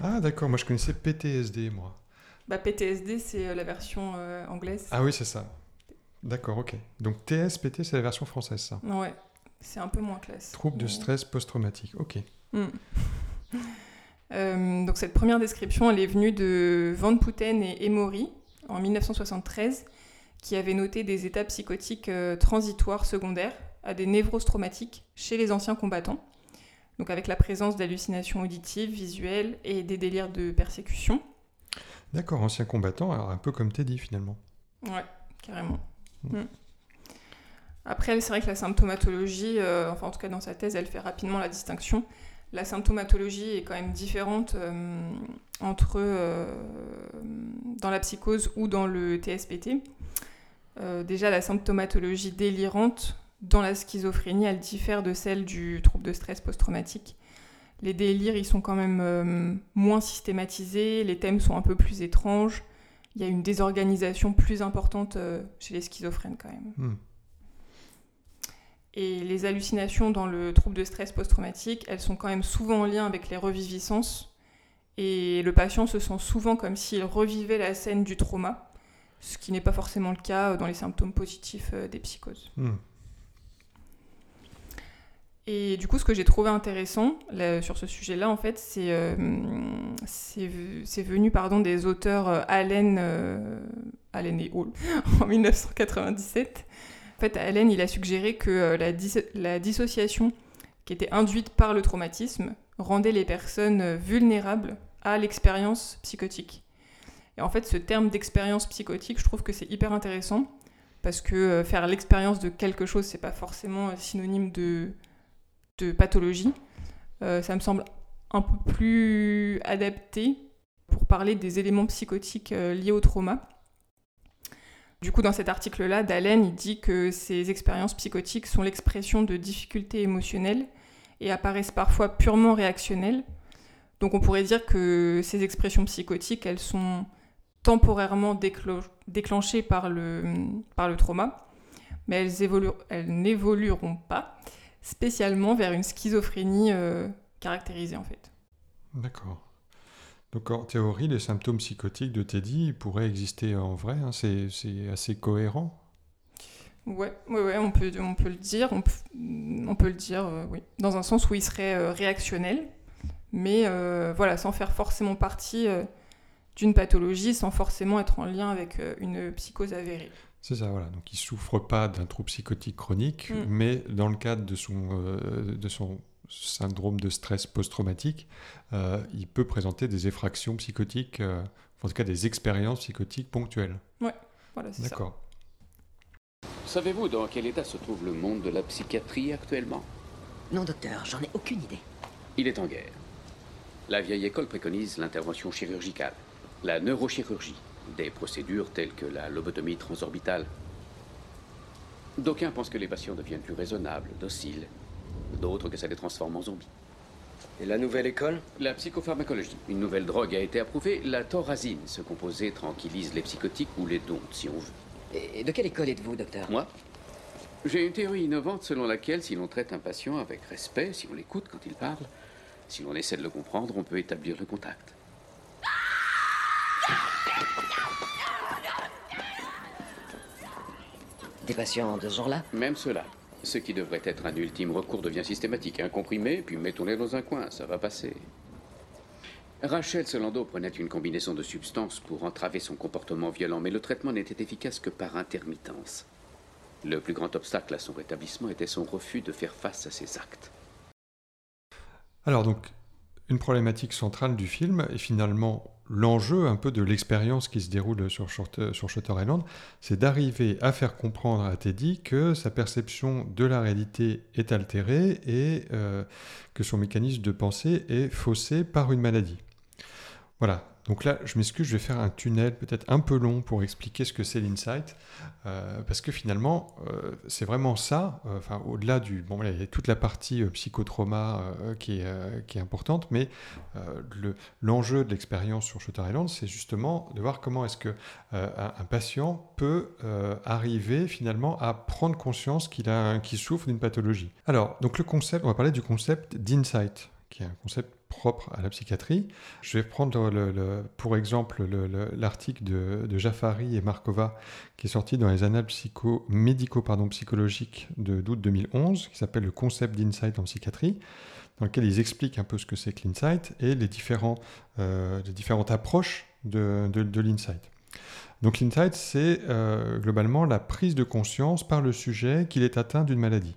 Ah d'accord, moi je connaissais PTSD, moi. Bah, PTSD, c'est euh, la version euh, anglaise. Ah oui, c'est ça. D'accord, ok. Donc TSPT, c'est la version française, ça. Ouais, c'est un peu moins classe. Trouble de stress post-traumatique, ok. Euh, donc cette première description, elle est venue de Van Putten et Emory en 1973, qui avaient noté des états psychotiques transitoires secondaires à des névroses traumatiques chez les anciens combattants. Donc avec la présence d'hallucinations auditives, visuelles et des délires de persécution. D'accord, ancien combattant, alors un peu comme Teddy finalement. Ouais, carrément. Mm. Mm. Après, c'est vrai que la symptomatologie, euh, enfin en tout cas dans sa thèse, elle fait rapidement la distinction. La symptomatologie est quand même différente euh, entre euh, dans la psychose ou dans le TSPT. déjà, la symptomatologie délirante dans la schizophrénie, elle diffère de celle du trouble de stress post-traumatique les délires, ils sont quand même euh, moins systématisés, les thèmes sont un peu plus étranges, il y a une désorganisation plus importante euh, chez les schizophrènes quand même. Hmm. Et les hallucinations dans le trouble de stress post-traumatique, elles sont quand même souvent en lien avec les reviviscences. Et le patient se sent souvent comme s'il revivait la scène du trauma, ce qui n'est pas forcément le cas dans les symptômes positifs euh, des psychoses. Hmm. Et du coup, ce que j'ai trouvé intéressant sur ce sujet-là, en fait, c'est euh, venu pardon, des auteurs euh, Allen, euh, Allen et Hall en 1997. En fait, Allen, il a suggéré que la, la dissociation qui étaient induites par le traumatisme rendaient les personnes vulnérables à l'expérience psychotique. Et en fait, ce terme d'expérience psychotique, je trouve que c'est hyper intéressant parce que faire l'expérience de quelque chose, c'est pas forcément synonyme de, pathologie. Euh, ça me semble un peu plus adapté pour parler des éléments psychotiques euh, liés au trauma. Du coup, dans cet article-là, Dalen, dit que ces expériences psychotiques sont l'expression de difficultés émotionnelles et apparaissent parfois purement réactionnelles. Donc on pourrait dire que ces expressions psychotiques, elles sont temporairement déclenchées par le, par trauma, mais elles n'évolueront pas spécialement vers une schizophrénie euh, caractérisée en fait. D'accord. Donc en théorie, les symptômes psychotiques de Teddy pourraient exister en vrai, hein, c'est assez cohérent Ouais, ouais, ouais, on peut, on peut le dire, on peut, on peut le dire, euh, oui, dans un sens où il serait euh, réactionnel, mais voilà, sans faire forcément partie d'une pathologie sans forcément être en lien avec euh, une psychose avérée. C'est ça, voilà. Donc il souffre pas d'un trouble psychotique chronique, mm. mais dans le cadre de son, euh, de son syndrome de stress post-traumatique, euh, il peut présenter des effractions psychotiques, en tout cas des expériences psychotiques ponctuelles. Ouais, voilà, c'est ça. D'accord. Savez-vous dans quel état se trouve le monde de la psychiatrie actuellement? Non, docteur, j'en ai aucune idée. Il est en guerre. La vieille école préconise l'intervention chirurgicale la neurochirurgie, des procédures telles que la lobotomie transorbitale. D'aucuns pensent que les patients deviennent plus raisonnables, dociles, d'autres que ça les transforme en zombies. Et la nouvelle école? La psychopharmacologie. Une nouvelle drogue a été approuvée, la thorazine. Ce composé tranquillise les psychotiques ou les dons, si on veut. Et de quelle école êtes-vous, docteur? Moi? J'ai une théorie innovante selon laquelle si l'on traite un patient avec respect, si on l'écoute quand il parle, si l'on essaie de le comprendre, on peut établir le contact. Des patients de ce genre-là Même cela. Ce qui devrait être un ultime recours devient systématique. Un comprimé, puis mettons-les dans un coin, ça va passer. Rachel Solando prenait une combinaison de substances pour entraver son comportement violent, mais le traitement n'était efficace que par intermittence. Le plus grand obstacle à son rétablissement était son refus de faire face à ses actes. Alors donc, une problématique centrale du film est finalement l'enjeu un peu de l'expérience qui se déroule sur, sur Shutter Island, c'est d'arriver à faire comprendre à Teddy que sa perception de la réalité est altérée et euh, que son mécanisme de pensée est faussé par une maladie. Voilà, donc là, je m'excuse, je vais faire un tunnel peut-être un peu long pour expliquer ce que c'est l'insight, euh, parce que finalement, euh, c'est vraiment ça, euh, enfin, au-delà du... Bon, il y a toute la partie psychotrauma qui, est, qui est importante, mais l'enjeu de l'expérience sur Shutter Island, c'est justement de voir comment est-ce que un, patient peut arriver finalement à prendre conscience qu'il souffre d'une pathologie. Alors, donc le concept, on va parler du concept d'insight, qui est un concept propre à la psychiatrie. Je vais prendre pour exemple l'article de, de, et Markova qui est sorti dans les annales psycho, médico psychologiques d'août 2011, qui s'appelle le concept d'insight en psychiatrie, dans lequel ils expliquent un peu ce que c'est que l'insight et les, euh, différentes approches de, de, l'insight. Donc l'insight, c'est euh, globalement la prise de conscience par le sujet qu'il est atteint d'une maladie.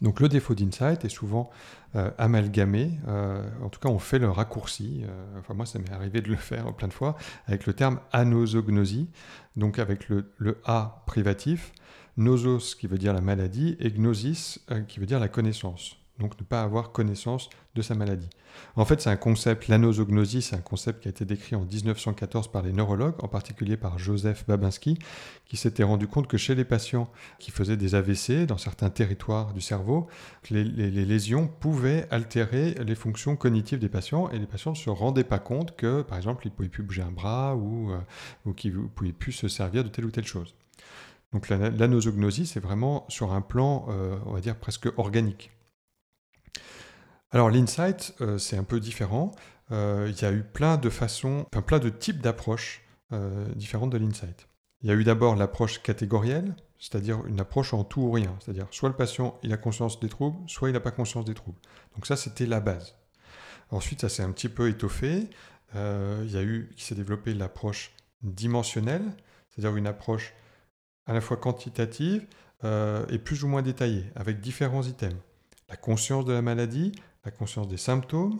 Donc le défaut d'insight est souvent euh, amalgamé, euh, en tout cas on fait le raccourci, euh, enfin moi ça m'est arrivé de le faire plein de fois, avec le terme anosognosie, donc avec le, le A privatif, nosos qui veut dire la maladie et gnosis qui veut dire la connaissance donc ne pas avoir connaissance de sa maladie. En fait, c'est un concept, l'anosognosie, c'est un concept qui a été décrit en 1914 par les neurologues, en particulier par Joseph Babinski, qui s'était rendu compte que chez les patients qui faisaient des AVC dans certains territoires du cerveau, les, lésions pouvaient altérer les fonctions cognitives des patients et les patients ne se rendaient pas compte que, par exemple, ils ne pouvaient plus bouger un bras ou, euh, qu'ils ne pouvaient plus se servir de telle ou telle chose. Donc l'anosognosie, c'est vraiment sur un plan, euh, on va dire, presque organique. Alors l'insight, euh, c'est un peu différent. Euh, il y a eu plein de façons, enfin, plein de types d'approches euh, différentes de l'insight. Il y a eu d'abord l'approche catégorielle, c'est-à-dire une approche en tout ou rien. C'est-à-dire soit le patient il a conscience des troubles, soit il n'a pas conscience des troubles. Donc ça, c'était la base. Ensuite, ça s'est un petit peu étoffé. il y a eu, qui s'est développé l'approche dimensionnelle, c'est-à-dire une approche à la fois quantitative et plus ou moins détaillée, avec différents items la conscience de la maladie, la conscience des symptômes,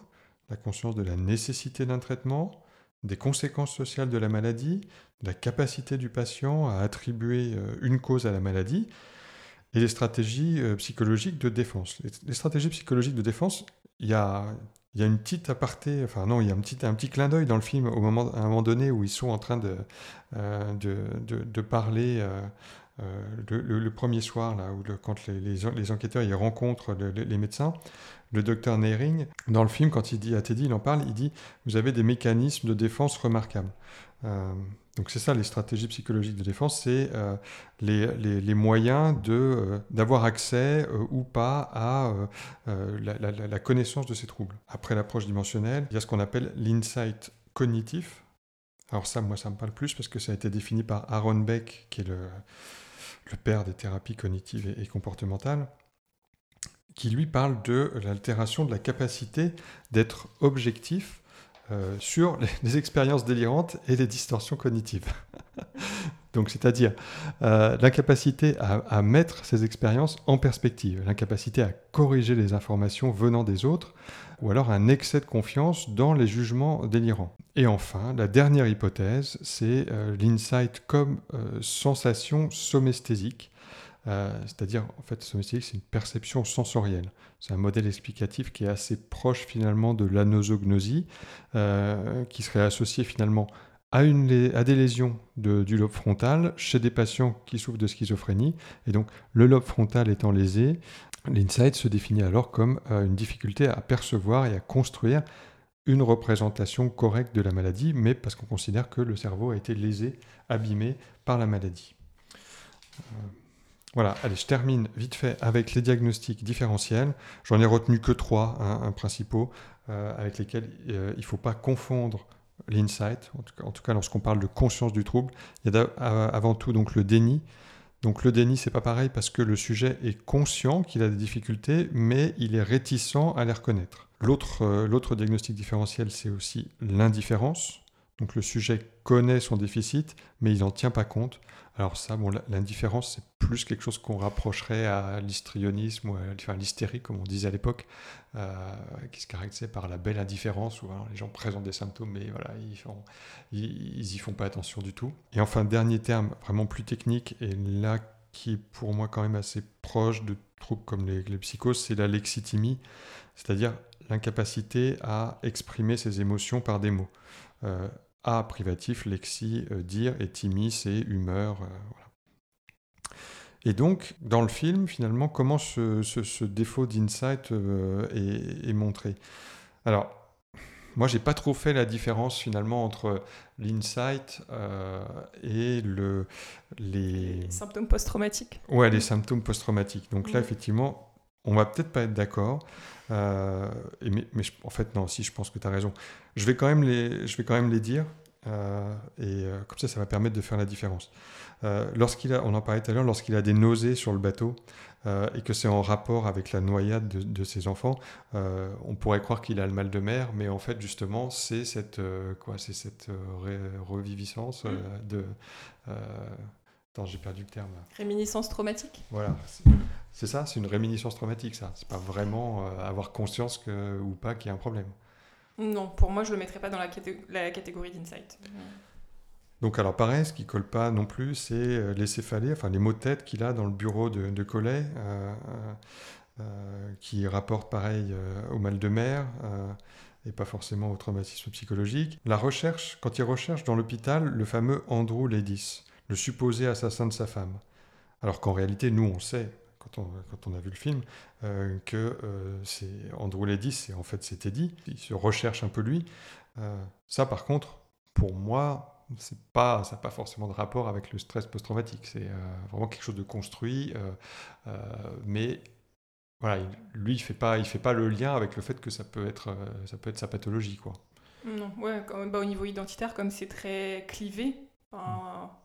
la conscience de la nécessité d'un traitement, des conséquences sociales de la maladie, la capacité du patient à attribuer euh, une cause à la maladie, et les stratégies euh, psychologiques de défense. Les, stratégies psychologiques de défense, il y a, une petite aparté, enfin non, il y a un petit, clin d'œil dans le film au moment, à un moment donné où ils sont en train de, euh, parler le, premier soir, quand les, les, enquêteurs ils rencontrent les médecins, le docteur Nehring, dans le film, quand il dit à Teddy, il en parle, il dit Vous avez des mécanismes de défense remarquables. Euh, donc c'est ça les stratégies psychologiques de défense, c'est euh, les, moyens euh, d'avoir accès ou pas à la, connaissance de ces troubles. Après l'approche dimensionnelle, il y a ce qu'on appelle l'insight cognitif. Alors ça, moi, ça me parle plus parce que ça a été défini par Aaron Beck, qui est le père des thérapies cognitives et comportementales qui lui parle de l'altération de la capacité d'être objectif euh, sur les, expériences délirantes et les distorsions cognitives. Donc, c'est-à-dire euh, l'incapacité à, mettre ces expériences en perspective, l'incapacité à corriger les informations venant des autres, ou alors un excès de confiance dans les jugements délirants. Et enfin, la dernière hypothèse, c'est euh, l'insight comme sensation somesthésique, euh, c'est-à-dire, en fait, c'est une perception sensorielle. C'est un modèle explicatif qui est assez proche finalement de l'anosognosie, euh, qui serait associé finalement à des lésions du lobe frontal chez des patients qui souffrent de schizophrénie. Et donc, le lobe frontal étant lésé, l'insight se définit alors comme euh, une difficulté à percevoir et à construire une représentation correcte de la maladie, mais parce qu'on considère que le cerveau a été lésé, abîmé par la maladie. Voilà, allez, je termine vite fait avec les diagnostics différentiels. J'en ai retenu que trois hein, principaux euh, avec lesquels euh, il ne faut pas confondre l'insight, en tout cas, lorsqu'on parle de conscience du trouble. Il y a avant tout donc le déni. Donc le déni, c'est pas pareil parce que le sujet est conscient qu'il a des difficultés, mais il est réticent à les reconnaître. L'autre euh, diagnostic différentiel, c'est aussi l'indifférence. Donc le sujet connaît son déficit, mais il n'en tient pas compte. Alors ça, bon, l'indifférence, c'est plus quelque chose qu'on rapprocherait à l'histrionisme ou à l'hystérie, comme on disait à l'époque, euh, qui se caractérisait par la belle indifférence, où les gens présentent des symptômes, mais voilà, ils, font, ils, y font pas attention du tout. Et enfin, dernier terme, vraiment plus technique, et là qui est pour moi quand même assez proche de troubles comme les, psychoses, c'est la lexitimie, c'est-à-dire l'incapacité à exprimer ses émotions par des mots. Euh, a privatif, lexi, euh, dire, et timi, c'est humeur. Euh, et donc, dans le film, finalement, comment ce, défaut d'insight euh, est, montré? Alors, moi, j'ai pas trop fait la différence finalement entre l'insight et le, les... les symptômes post-traumatiques. Ouais, les symptômes post-traumatiques. Donc là, effectivement, on va peut-être pas être d'accord. Euh, mais, en fait, non, si, je pense que tu as raison. Je vais quand même les, je vais quand même les dire. Euh, et euh, comme ça, ça va permettre de faire la différence. lorsqu'il a, on en parlait tout à l'heure, lorsqu'il a des nausées sur le bateau et que c'est en rapport avec la noyade de, ses enfants, on pourrait croire qu'il a le mal de mer, mais en fait, justement, c'est cette, quoi, c'est cette reviviscence mm. de Attends, j'ai perdu le terme. Réminiscence traumatique Voilà. C'est ça, c'est une réminiscence traumatique, ça. C'est pas vraiment euh, avoir conscience que, ou pas qu'il y a un problème. Non, pour moi, je le mettrais pas dans la, la catégorie d'insight. Donc, alors pareil, ce qui colle pas non plus, c'est euh, les céphalées, enfin les maux de tête qu'il a dans le bureau de, de Collet, euh, qui rapportent pareil au mal de mer et pas forcément au traumatisme psychologique. La recherche, quand il recherche dans l'hôpital le fameux Andrew Ledis le supposé assassin de sa femme. Alors qu'en réalité, nous, on sait, quand on, quand on a vu le film, euh, que euh, c'est Andrew Ledis, et en fait c'était dit, il se recherche un peu lui. Euh, ça, par contre, pour moi, c'est pas, ça n'a pas forcément de rapport avec le stress post-traumatique. C'est vraiment quelque chose de construit, mais voilà, lui, il fait fait pas le lien avec le fait que ça peut être, ça peut être sa pathologie, quoi. Non, ouais, bah, au niveau identitaire, comme c'est très clivé,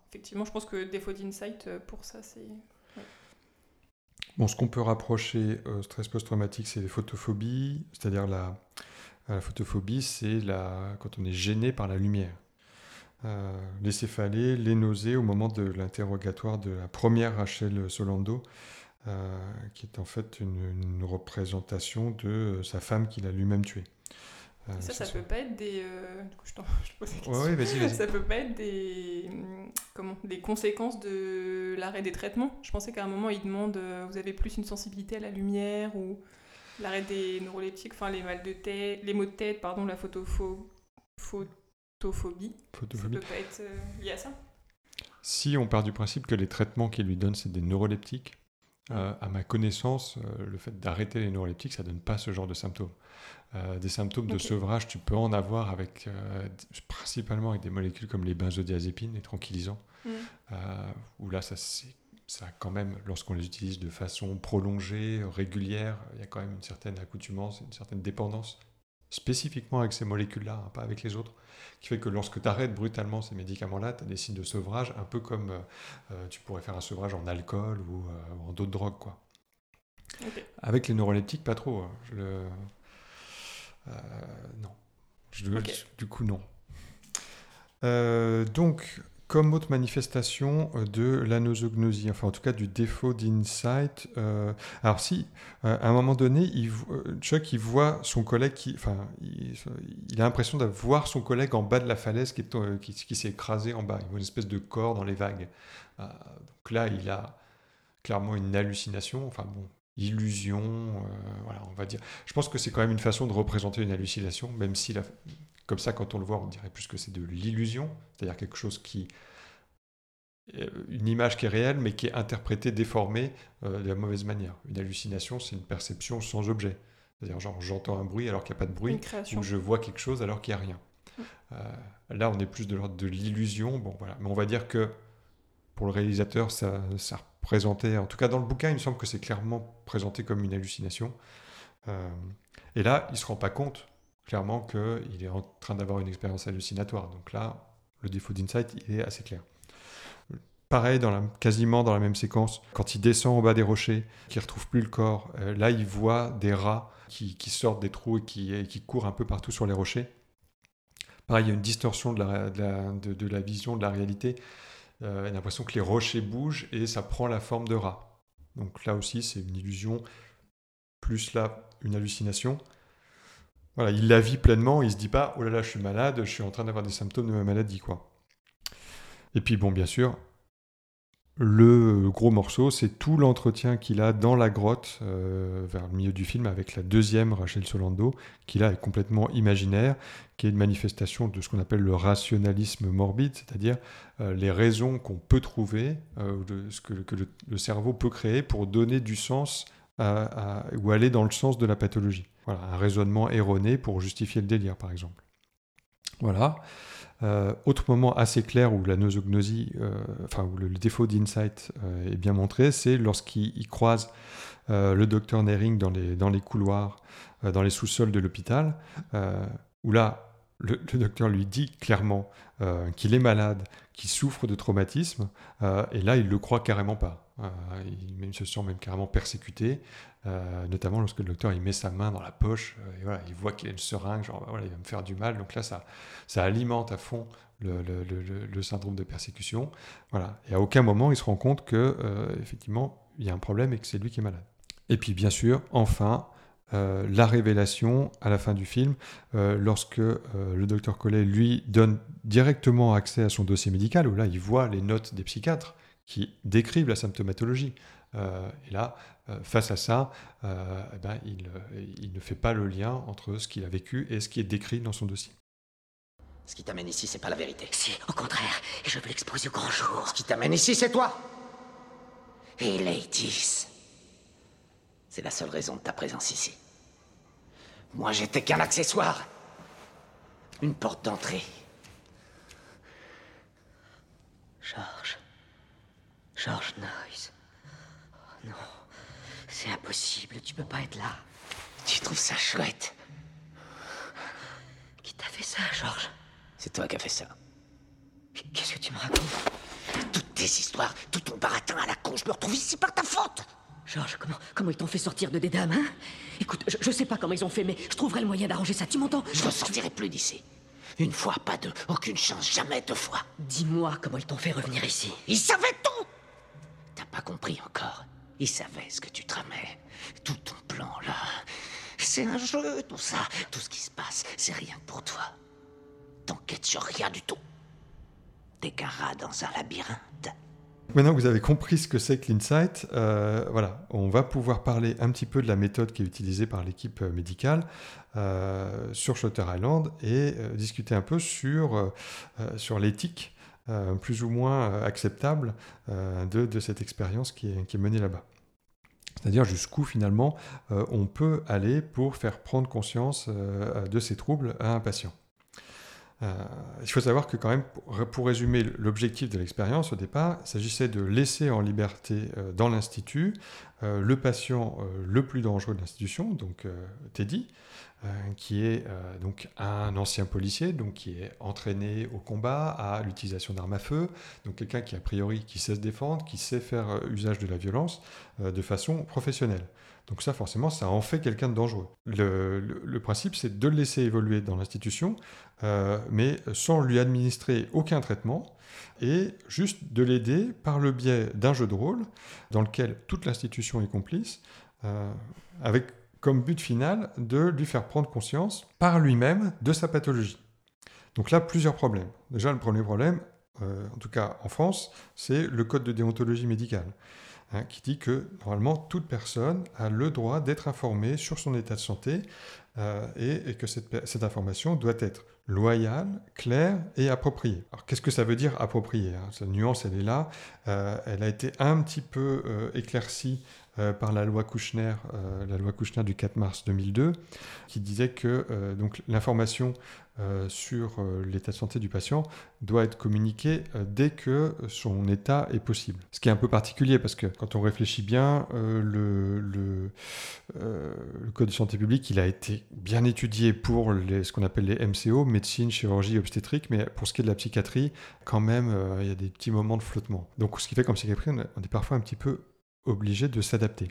effectivement, je pense que défaut d'insight, euh, pour ça, c'est. Bon, ce qu'on peut rapprocher au stress post-traumatique, c'est les photophobies, c'est-à-dire la, la, photophobie, c'est la, quand on est gêné par la lumière. Euh, les céphalées, les nausées au moment de l'interrogatoire de la première Rachel Solando, qui est en fait une, représentation de sa femme qu'il a lui-même tuée. Ça, ça, peut pas être des. Du coup, je, je pose question. Ouais, vas-y, vas-y. Ça peut pas être des. Comment Des conséquences de l'arrêt des traitements? Je pensais qu'à un moment, il demande vous avez plus une sensibilité à la lumière ou l'arrêt des neuroleptiques, enfin les mal de tête, les maux de tête, pardon, la photophobie. Photophobie. Ça peut pas être lié à ça? Si on part du principe que les traitements qu'il lui donne, c'est des neuroleptiques, euh, à ma connaissance, euh, le fait d'arrêter les neuroleptiques, ça ne donne pas ce genre de symptômes. Euh, des symptômes de sevrage, tu peux en avoir avec, principalement avec des molécules comme les benzodiazépines, les tranquillisants, mm. où là, ça, ça quand même, lorsqu'on les utilise de façon prolongée, régulière, il y a quand même une certaine accoutumance, une certaine dépendance spécifiquement avec ces molécules-là, hein, pas avec les autres, qui fait que lorsque tu arrêtes brutalement ces médicaments-là, tu as des signes de sevrage, un peu comme euh, euh, tu pourrais faire un sevrage en alcool ou, euh, en d'autres drogues. Quoi. Avec les neuroleptiques, pas trop. Hein. Je le... non. Je, du coup, non. donc, comme autre manifestation euh, de l'anosognosie, enfin en tout cas du défaut d'insight. Euh, alors si, euh, à un moment donné, Chuck il voit son collègue, enfin il, a l'impression de voir son collègue en bas de la falaise qui, qui, s'est écrasé en bas. Il voit une espèce de corps dans les vagues. donc là, il a clairement une hallucination, enfin bon, illusion, voilà, on va dire. Je pense que c'est quand même une façon de représenter une hallucination, même si la, comme ça, quand on le voit, on dirait plus que c'est de l'illusion, c'est-à-dire quelque chose qui. Euh, une image qui est réelle, mais qui est interprétée, déformée euh, de la mauvaise manière. Une hallucination, c'est une perception sans objet. C'est-à-dire, genre, j'entends un bruit alors qu'il n'y a pas de bruit, ou je vois quelque chose alors qu'il n'y a rien. Euh, là, on est plus de l'ordre de l'illusion. Bon, voilà. Mais on va dire que pour le réalisateur, ça, ça représentait, en tout cas dans le bouquin, il me semble que c'est clairement présenté comme une hallucination. et là, il ne se rend pas compte clairement qu'il est en train d'avoir une expérience hallucinatoire. Donc là, le défaut d'insight, il est assez clair. Pareil, dans la, quasiment dans la même séquence, quand il descend au bas des rochers, qu'il ne retrouve plus le corps, euh, là il voit des rats qui, sortent des trous et qui, qui, courent un peu partout sur les rochers. Pareil, il y a une distorsion de la, de la, vision, de la réalité. Euh, il a l'impression que les rochers bougent et ça prend la forme de rats. Donc là aussi, c'est une illusion, plus là, une hallucination il la vit pleinement, il se dit pas oh là là, je suis malade, je suis en train d'avoir des symptômes de ma maladie quoi. Et puis bon, bien sûr, le gros morceau, c'est tout l'entretien qu'il a dans la grotte euh, vers le milieu du film avec la deuxième Rachel Solando, qui là est complètement imaginaire, qui est une manifestation de ce qu'on appelle le rationalisme morbide, c'est-à-dire euh, les raisons qu'on peut trouver, euh, ce que, le, cerveau peut créer pour donner du sens ou aller dans le sens de la pathologie. Voilà, un raisonnement erroné pour justifier le délire, par exemple. Voilà. Euh, autre moment assez clair où la nosognosie, euh, enfin où le, défaut d'insight euh, est bien montré, c'est lorsqu'il croise le docteur Nering dans les, couloirs, dans les sous-sols de l'hôpital, où là, le, docteur lui dit clairement qu'il est malade, qu'il souffre de traumatisme, et là, il le croit carrément pas. Il, se sent même carrément persécuté, euh, notamment lorsque le docteur il met sa main dans la poche, euh, et voilà, il voit qu'il a une seringue, genre voilà, il va me faire du mal. Donc là, ça, ça alimente à fond le, syndrome de persécution. Voilà. Et à aucun moment, il se rend compte que euh, effectivement, il y a un problème et que c'est lui qui est malade. Et puis, bien sûr, enfin, la révélation à la fin du film, lorsque le docteur Collet lui donne directement accès à son dossier médical, où là, il voit les notes des psychiatres qui décrivent la symptomatologie. et là, euh, face à ça, euh, eh ben, euh, il, ne fait pas le lien entre ce qu'il a vécu et ce qui est décrit dans son dossier. Ce qui t'amène ici, c'est pas la vérité. Si, au contraire, et je veux l'exposer au grand jour. Ce qui t'amène ici, c'est toi Et Ladies. C'est la seule raison de ta présence ici. Moi, j'étais qu'un accessoire. Une porte d'entrée. George. George Noyce. Oh, non. C'est impossible, tu peux pas être là. Tu trouves ça chouette Qui t'a fait ça, Georges C'est toi qui as fait ça. Qu'est-ce que tu me racontes? Toutes tes histoires, tout ton baratin à la con, je me retrouve ici par ta faute Georges, comment, comment ils t'ont fait sortir de Dédame, hein? Écoute, je, sais pas comment ils ont fait, mais je trouverai le moyen d'arranger ça, tu m'entends? Je ne sortirai plus d'ici. Une fois, pas deux, aucune chance, jamais deux fois. Dis-moi comment ils t'ont fait revenir ici. Ils savaient tout pas compris encore Il savait ce que tu tramais. Tout ton plan, là. C'est un jeu, tout ça. Tout ce qui se passe, c'est rien pour toi. T'enquêtes sur rien du tout. T'es dans un labyrinthe. Maintenant que vous avez compris ce que c'est que l'Insight, euh, voilà, on va pouvoir parler un petit peu de la méthode qui est utilisée par l'équipe euh, médicale euh, sur Shutter Island et discuter un peu sur, sur l'éthique plus ou moins acceptable de, de, cette expérience qui est, menée là-bas. C'est-à-dire jusqu'où finalement on peut aller pour faire prendre conscience de ces troubles à un patient. Euh, il faut savoir que quand même, pour, résumer l'objectif de l'expérience au départ, il s'agissait de laisser en liberté euh, dans l'institut euh, le patient le plus dangereux de l'institution, donc Teddy, qui est donc un ancien policier, donc qui est entraîné au combat, à l'utilisation d'armes à feu, donc quelqu'un qui a priori qui sait se défendre, qui sait faire usage de la violence de façon professionnelle. Donc ça, forcément, ça en fait quelqu'un de dangereux. Le, principe, c'est de le laisser évoluer dans l'institution, euh, mais sans lui administrer aucun traitement, et juste de l'aider par le biais d'un jeu de rôle dans lequel toute l'institution est complice, euh, avec comme but final de lui faire prendre conscience par lui-même de sa pathologie. Donc là, plusieurs problèmes. Déjà, le premier problème, euh, en tout cas en France, c'est le code de déontologie médicale. Hein, qui dit que normalement toute personne a le droit d'être informée sur son état de santé euh, et, que cette, information doit être loyale, claire et appropriée. Alors qu'est-ce que ça veut dire appropriée hein? Cette nuance, elle est là. Euh, elle a été un petit peu euh, par la loi Kouchner, la loi Kouchner du 4 mars 2002, qui disait que donc l'information euh, sur euh, l'état de santé du patient doit être communiqué euh, dès que son état est possible. Ce qui est un peu particulier parce que quand on réfléchit bien, le, Code de santé publique, il a été bien étudié pour ce qu'on appelle les MCO, médecine, chirurgie, obstétrique, mais pour ce qui est de la psychiatrie, quand même, il y a des petits moments de flottement. Donc ce qui fait qu'en psychiatrie, on est parfois un petit peu obligé de s'adapter.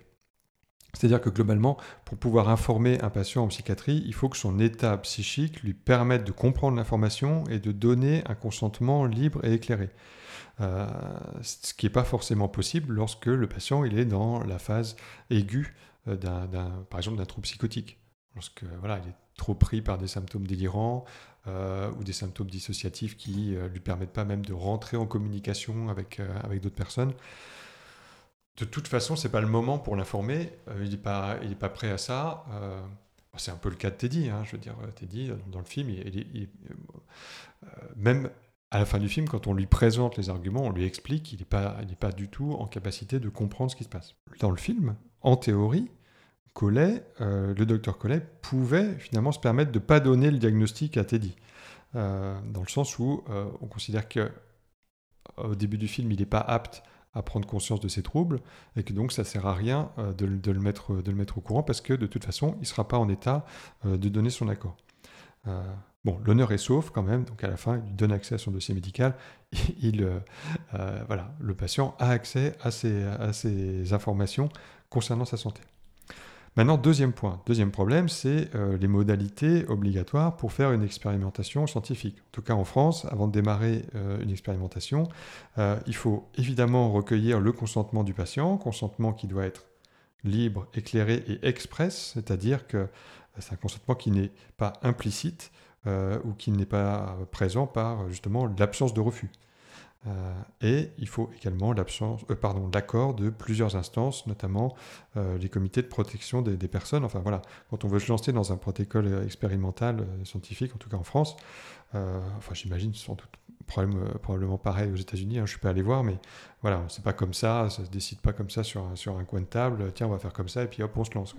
C'est-à-dire que globalement, pour pouvoir informer un patient en psychiatrie, il faut que son état psychique lui permette de comprendre l'information et de donner un consentement libre et éclairé. Euh, ce qui n'est pas forcément possible lorsque le patient est dans la phase aiguë, euh, par exemple d'un trouble psychotique. Lorsque voilà, il est trop pris par des symptômes délirants euh, ou des symptômes dissociatifs qui ne lui permettent pas même de rentrer en communication avec d'autres personnes de toute façon, c'est pas le moment pour l'informer. Euh, il n'est pas, il prêt à ça. Euh, c'est un peu le cas de Teddy. Hein, je veux dire, euh, Teddy, dans le film, il, même à la fin du film, quand on lui présente les arguments, on lui explique qu'il n'est pas, pas du tout en capacité de comprendre ce qui se passe. Dans le film, en théorie, Collet, le docteur Collet, pouvait finalement se permettre de ne pas donner le diagnostic à Teddy. dans le sens où on considère que au début du film, il n'est pas apte à prendre conscience de ses troubles et que donc ça sert à rien euh, de, le mettre, de le mettre au courant parce que de toute façon, il ne sera pas en état euh, de donner son accord. Euh, bon, l'honneur est sauf quand même, donc à la fin, il donne accès à son dossier médical. Il, voilà, le patient a accès à à ces informations concernant sa santé. Maintenant, deuxième point, deuxième problème, c'est euh, les modalités obligatoires pour faire une expérimentation scientifique. En tout cas, en France, avant de démarrer euh, une expérimentation, euh, il faut évidemment recueillir le consentement du patient, consentement qui doit être libre, éclairé et express, c'est-à-dire que c'est un consentement qui n'est pas implicite ou qui n'est pas présent par justement l'absence de refus. Euh, et il faut également l'absence, euh, pardon, l'accord de plusieurs instances, notamment euh, les comités de protection des, personnes. Enfin voilà, quand on veut se lancer dans un protocole expérimental scientifique, en tout cas en France, enfin j'imagine sans doute problème, probablement pareil aux États-Unis. Hein, je suis pas allé voir, mais voilà, c'est pas comme ça, ça se décide pas comme ça sur un, coin de table. Tiens, on va faire comme ça et puis hop, on se lance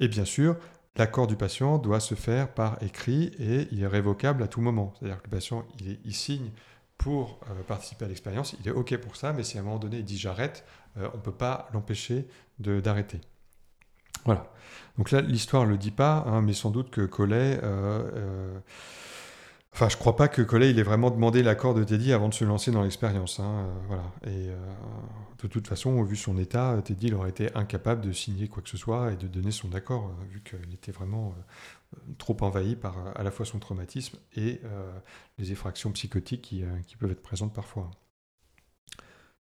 et bien sûr, L'accord du patient doit se faire par écrit et il est révocable à tout moment. C'est-à-dire que le patient, il, signe pour euh, participer à l'expérience, il est OK pour ça, mais si à un moment donné il dit j'arrête, euh, on ne peut pas l'empêcher d'arrêter. Voilà. Donc là, l'histoire ne le dit pas, hein, mais sans doute que Collet euh, Enfin, je crois pas que Collet il ait vraiment demandé l'accord de Teddy avant de se lancer dans l'expérience. Hein, euh, voilà. Et euh, de toute façon, vu son état, Teddy il aurait été incapable de signer quoi que ce soit et de donner son accord, euh, vu qu'il était vraiment trop envahi par à la fois son traumatisme et les effractions psychotiques qui, peuvent être présentes parfois.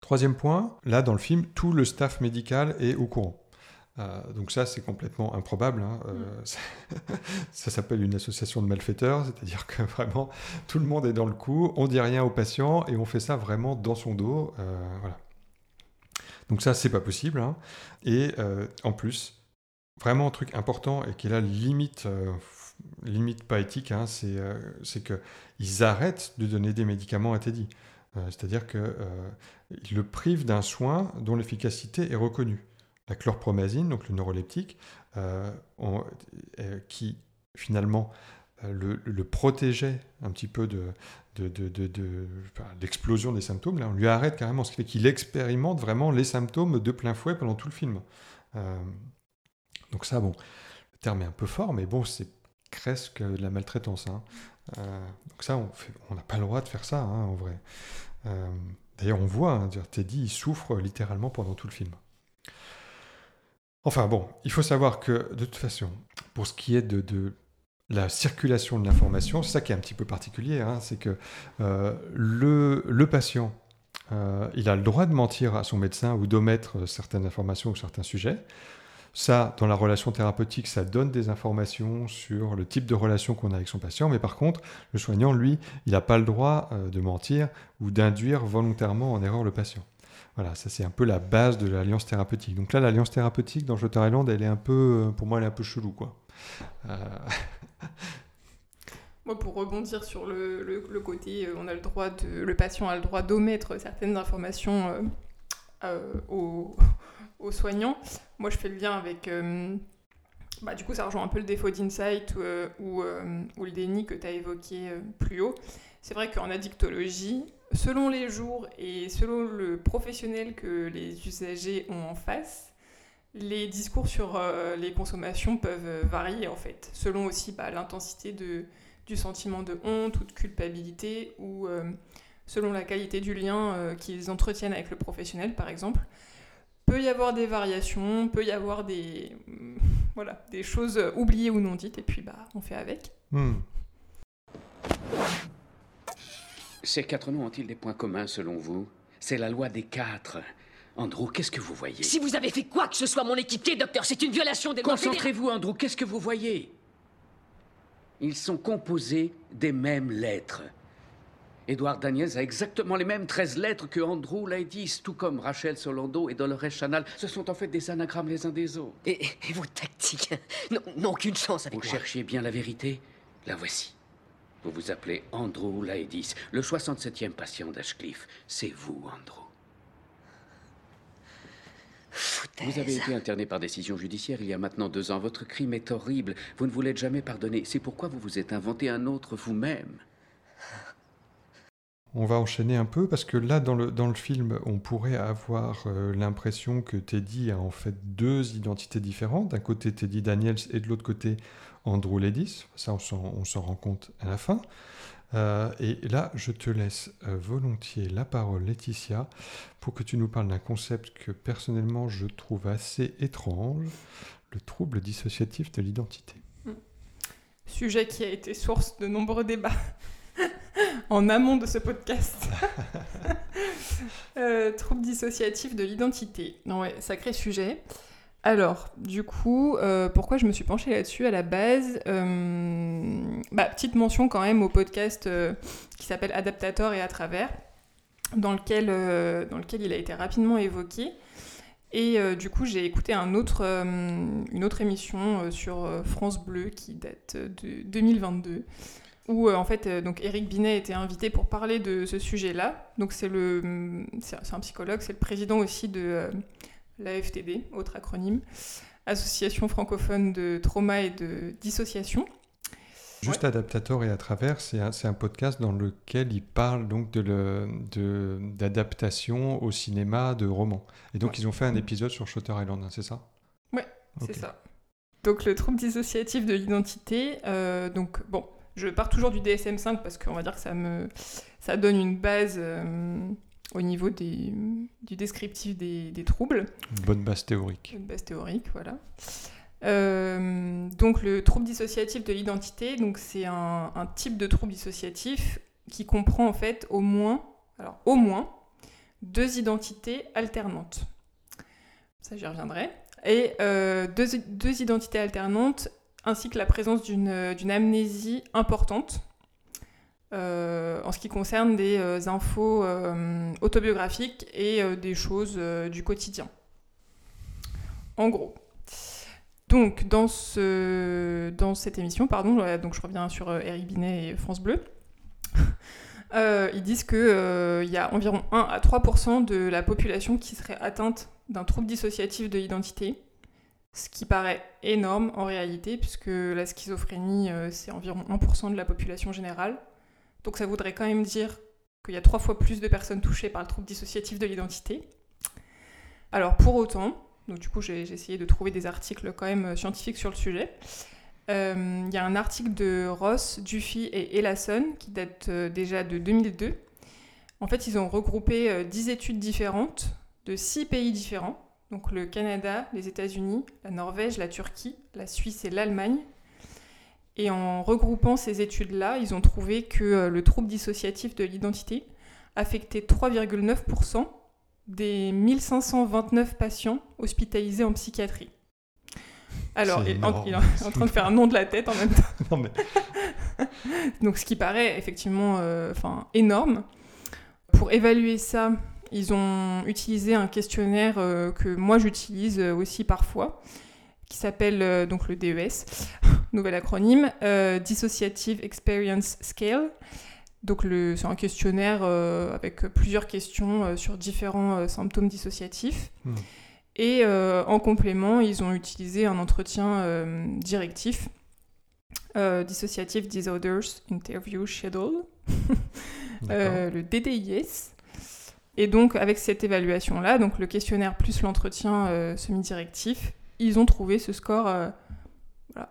Troisième point, là dans le film, tout le staff médical est au courant. Euh, donc ça, c'est complètement improbable. hein. Euh, Mm. ça ça s'appelle une association de malfaiteurs, c'est-à-dire que vraiment tout le monde est dans le coup, on dit rien au patient et on fait ça vraiment dans son dos. euh, voilà. Donc ça, c'est pas possible. hein. Et en plus, vraiment un truc important et qui est là limite, limite pas éthique, hein, c'est euh, c'est que ils arrêtent de donner des médicaments à Teddy. C'est-à-dire qu'ils le privent d'un soin dont l'efficacité est reconnue. La chlorpromazine, donc le neuroleptique, euh, euh, qui finalement euh, le, protégeait un petit peu de, l'explosion des symptômes. Là, on lui arrête carrément, ce qui fait qu'il expérimente vraiment les symptômes de plein fouet pendant tout le film. Donc ça, bon, le terme est un peu fort, mais bon, c'est presque de la maltraitance. hein. Donc ça, on n'a pas le droit de faire ça, hein, en vrai. D'ailleurs, on voit, hein, Teddy, il souffre littéralement pendant tout le film. Enfin bon, il faut savoir que de toute façon, pour ce qui est de, la circulation de l'information, c'est ça qui est un petit peu particulier, hein, c'est que euh, le, patient, euh, il a le droit de mentir à son médecin ou d'omettre certaines informations ou certains sujets. Ça, dans la relation thérapeutique, ça donne des informations sur le type de relation qu'on a avec son patient, mais par contre, le soignant, lui, il n'a pas le droit euh, de mentir ou d'induire volontairement en erreur le patient. Voilà, ça c'est un peu la base de l'alliance thérapeutique. Donc là, l'alliance thérapeutique dans Shutter Island, elle est un peu, euh, pour moi, elle est un peu chelou, quoi. Euh, Moi, pour rebondir sur le, côté, euh, on a le droit de, le patient a le droit d'omettre certaines informations aux, soignants. Moi, je fais le lien avec, bah, du coup, ça rejoint un peu le défaut d'insight ou, le déni que tu as évoqué plus haut. C'est vrai qu'en addictologie, selon les jours et selon le professionnel que les usagers ont en face, les discours sur euh, les consommations peuvent euh, varier en fait, selon aussi bah, l'intensité du sentiment de honte ou de culpabilité, ou euh, selon la qualité du lien qu'ils entretiennent avec le professionnel par exemple. Peut y avoir des variations, peut y avoir des, voilà, des choses oubliées ou non dites, et puis bah, on fait avec. hmm. Ces quatre noms ont-ils des points communs selon vous? C'est la loi des quatre. Andrew, qu'est-ce que vous voyez? Si vous avez fait quoi que ce soit mon équipier, docteur, c'est une violation des lois. Concentrez-vous, Andrew, qu'est-ce que vous voyez? Ils sont composés des mêmes lettres. Edward Daniels a exactement les mêmes 13 lettres que Andrew Ladies, tout comme Rachel Solando et Dolores Chanal. Ce sont en fait des anagrammes les uns des autres. Et, et vos tactiques? N'ont aucune chance avec Vous moi. cherchiez bien la vérité? La voici. Vous vous appelez Andrew Laedis, le 67e patient d'Ashcliffe. C'est vous, Andrew. Vous avez été interné par décision judiciaire il y a maintenant deux ans. Votre crime est horrible. Vous ne vous l'êtes jamais pardonné. C'est pourquoi vous vous êtes inventé un autre vous-même. On va enchaîner un peu parce que là, dans le, dans le film, on pourrait avoir euh, l'impression que Teddy a en fait deux identités différentes. D'un côté, Teddy Daniels et de l'autre côté, Andrew Ledis. Ça, on s'en rend compte à la fin. Euh, et là, je te laisse euh, volontiers la parole, Laetitia, pour que tu nous parles d'un concept que personnellement je trouve assez étrange, le trouble dissociatif de l'identité. Sujet qui a été source de nombreux débats en amont de ce podcast. Euh, trouble dissociatif de l'identité. Non, ouais, sacré sujet. Alors, du coup, euh, pourquoi je me suis penchée là-dessus à la base Euh, bah, Petite mention quand même au podcast euh, qui s'appelle Adaptator et à travers, dans lequel, il a été rapidement évoqué. Et du coup, j'ai écouté une autre émission sur France Bleu qui date de 2022, où en fait, donc Eric Binet était invité pour parler de ce sujet-là. Donc c'est un psychologue, c'est le président aussi de l'AFTD, autre acronyme, Association francophone de trauma et de dissociation. Juste Adaptator et à travers, c'est un, un podcast dans lequel il parle donc de d'adaptation au cinéma de romans. Et donc ils ont fait un épisode sur Shutter Island, hein, c'est ça? Ouais, c'est ça. Donc le trouble dissociatif de l'identité, euh, donc bon, je pars toujours du DSM-5 parce qu'on va dire que ça me ça donne une base euh, au niveau des, du descriptif des, des troubles. Une bonne base théorique. Une base théorique, voilà. Euh, donc le trouble dissociatif de l'identité, donc c'est un, un type de trouble dissociatif qui comprend en fait au moins, alors au moins deux identités alternantes. Ça, j'y reviendrai. Et euh, deux, deux, identités alternantes, ainsi que la présence d'une amnésie importante euh, en ce qui concerne des euh, infos autobiographiques et des choses du quotidien. En gros. Donc, dans, ce, dans cette émission, pardon, donc je reviens sur Eric Binet et France Bleu, euh, ils disent qu'il euh, y a environ 1 à 3% de la population qui serait atteinte d'un trouble dissociatif de l'identité, ce qui paraît énorme en réalité, puisque la schizophrénie, euh, c'est environ 1% de la population générale. Donc ça voudrait quand même dire qu'il y a trois fois plus de personnes touchées par le trouble dissociatif de l'identité. Alors pour autant, donc du coup j'ai essayé de trouver des articles quand même scientifiques sur le sujet, il euh, y a un article de Ross, Duffy et Ellison qui date euh, déjà de 2002. En fait, ils ont regroupé 10 euh, études différentes de 6 pays différents, donc le Canada, les États-Unis, la Norvège, la Turquie, la Suisse et l'Allemagne. Et en regroupant ces études-là, ils ont trouvé que le trouble dissociatif de l'identité affectait 3,9% des 1529 patients hospitalisés en psychiatrie. Alors, il, est en train de faire un nom de la tête en même temps. Donc, ce qui paraît effectivement euh, énorme. Pour évaluer ça, ils ont utilisé un questionnaire euh, que moi j'utilise euh, aussi parfois, qui s'appelle donc le DES, nouvel acronyme, Dissociative Experience Scale. Donc c'est un questionnaire avec plusieurs questions sur différents symptômes dissociatifs. Hmm. Et euh, en complément, ils ont utilisé un entretien euh, directif, euh, Dissociative Disorders Interview Schedule, le DDIS. Et donc, avec cette évaluation-là, donc le questionnaire plus l'entretien semi-directif, ils ont trouvé ce score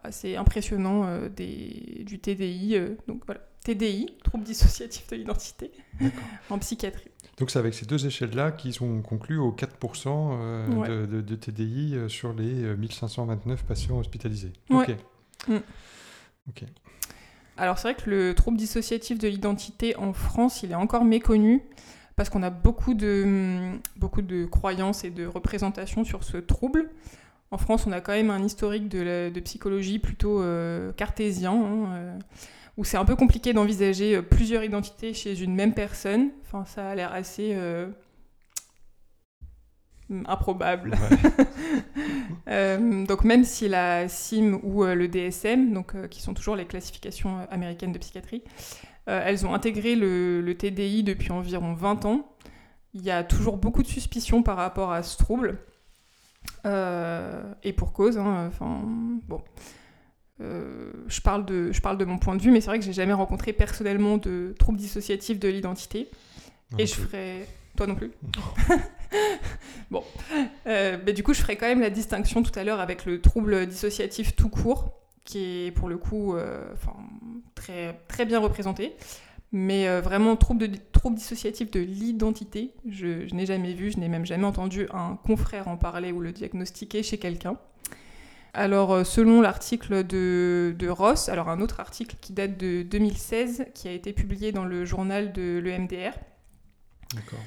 assez impressionnant des, du TDI. donc voilà, TDI, trouble dissociatif de l'identité, en psychiatrie. Donc c'est avec ces deux échelles-là qu'ils ont conclu aux 4% euh, de, TDI euh, sur les 1529 euh, patients hospitalisés. Ok. Mm. ok. Alors c'est vrai que le trouble dissociatif de l'identité en France, il est encore méconnu parce qu'on a beaucoup de, mm, beaucoup de croyances et de représentations sur ce trouble. En France, on a quand même un historique de, de psychologie plutôt cartésien. Hein, où c'est un peu compliqué d'envisager euh, plusieurs identités chez une même personne. Enfin, ça a l'air assez euh, improbable. Euh, donc même si la CIM ou le DSM, donc, qui sont toujours les classifications américaines de psychiatrie, elles ont intégré le, TDI depuis environ 20 ans, il y a toujours beaucoup de suspicions par rapport à ce trouble. Et pour cause, hein, enfin, bon. Euh, je, parle de, je parle de mon point de vue, mais c'est vrai que j'ai jamais rencontré personnellement de troubles dissociatifs de l'identité. Et je ferai. Toi non plus Bon. Euh, mais du coup, je ferai quand même la distinction tout à l'heure avec le trouble dissociatif tout court, qui est pour le coup euh, très, très bien représenté. Mais vraiment, trouble, de, trouble dissociatif de l'identité, je, je n'ai jamais vu, je n'ai même jamais entendu un confrère en parler ou le diagnostiquer chez quelqu'un. Alors, euh, selon l'article de, Ross, alors un autre article qui date de 2016, qui a été publié dans le journal de l'EMDR. D'accord.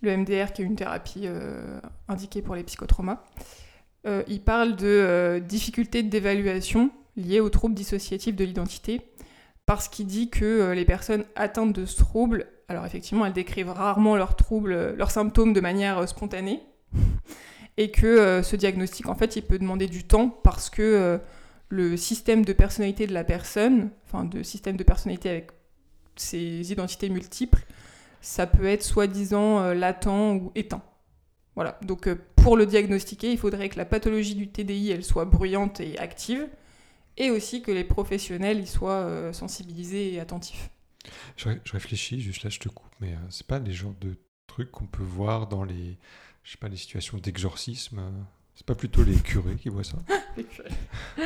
Le MDR, qui est une thérapie euh, indiquée pour les psychotraumas. Euh, il parle de difficultés d'évaluation liées au trouble dissociatif de l'identité, parce qu'il dit que les personnes atteintes de ce trouble, alors effectivement, elles décrivent rarement leurs troubles, leurs symptômes de manière spontanée. Et que euh, ce diagnostic, en fait, il peut demander du temps parce que euh, le système de personnalité de la personne, enfin, de système de personnalité avec ses identités multiples, ça peut être soi-disant euh, latent ou éteint. Voilà, donc pour le diagnostiquer, il faudrait que la pathologie du TDI, elle soit bruyante et active, et aussi que les professionnels y soient sensibilisés et attentifs. Je, réfléchis, juste là je te coupe, mais c'est pas les genres de trucs qu'on peut voir dans les je sais pas, les situations d'exorcisme euh, C'est pas plutôt les curés qui voient ça? Les curés.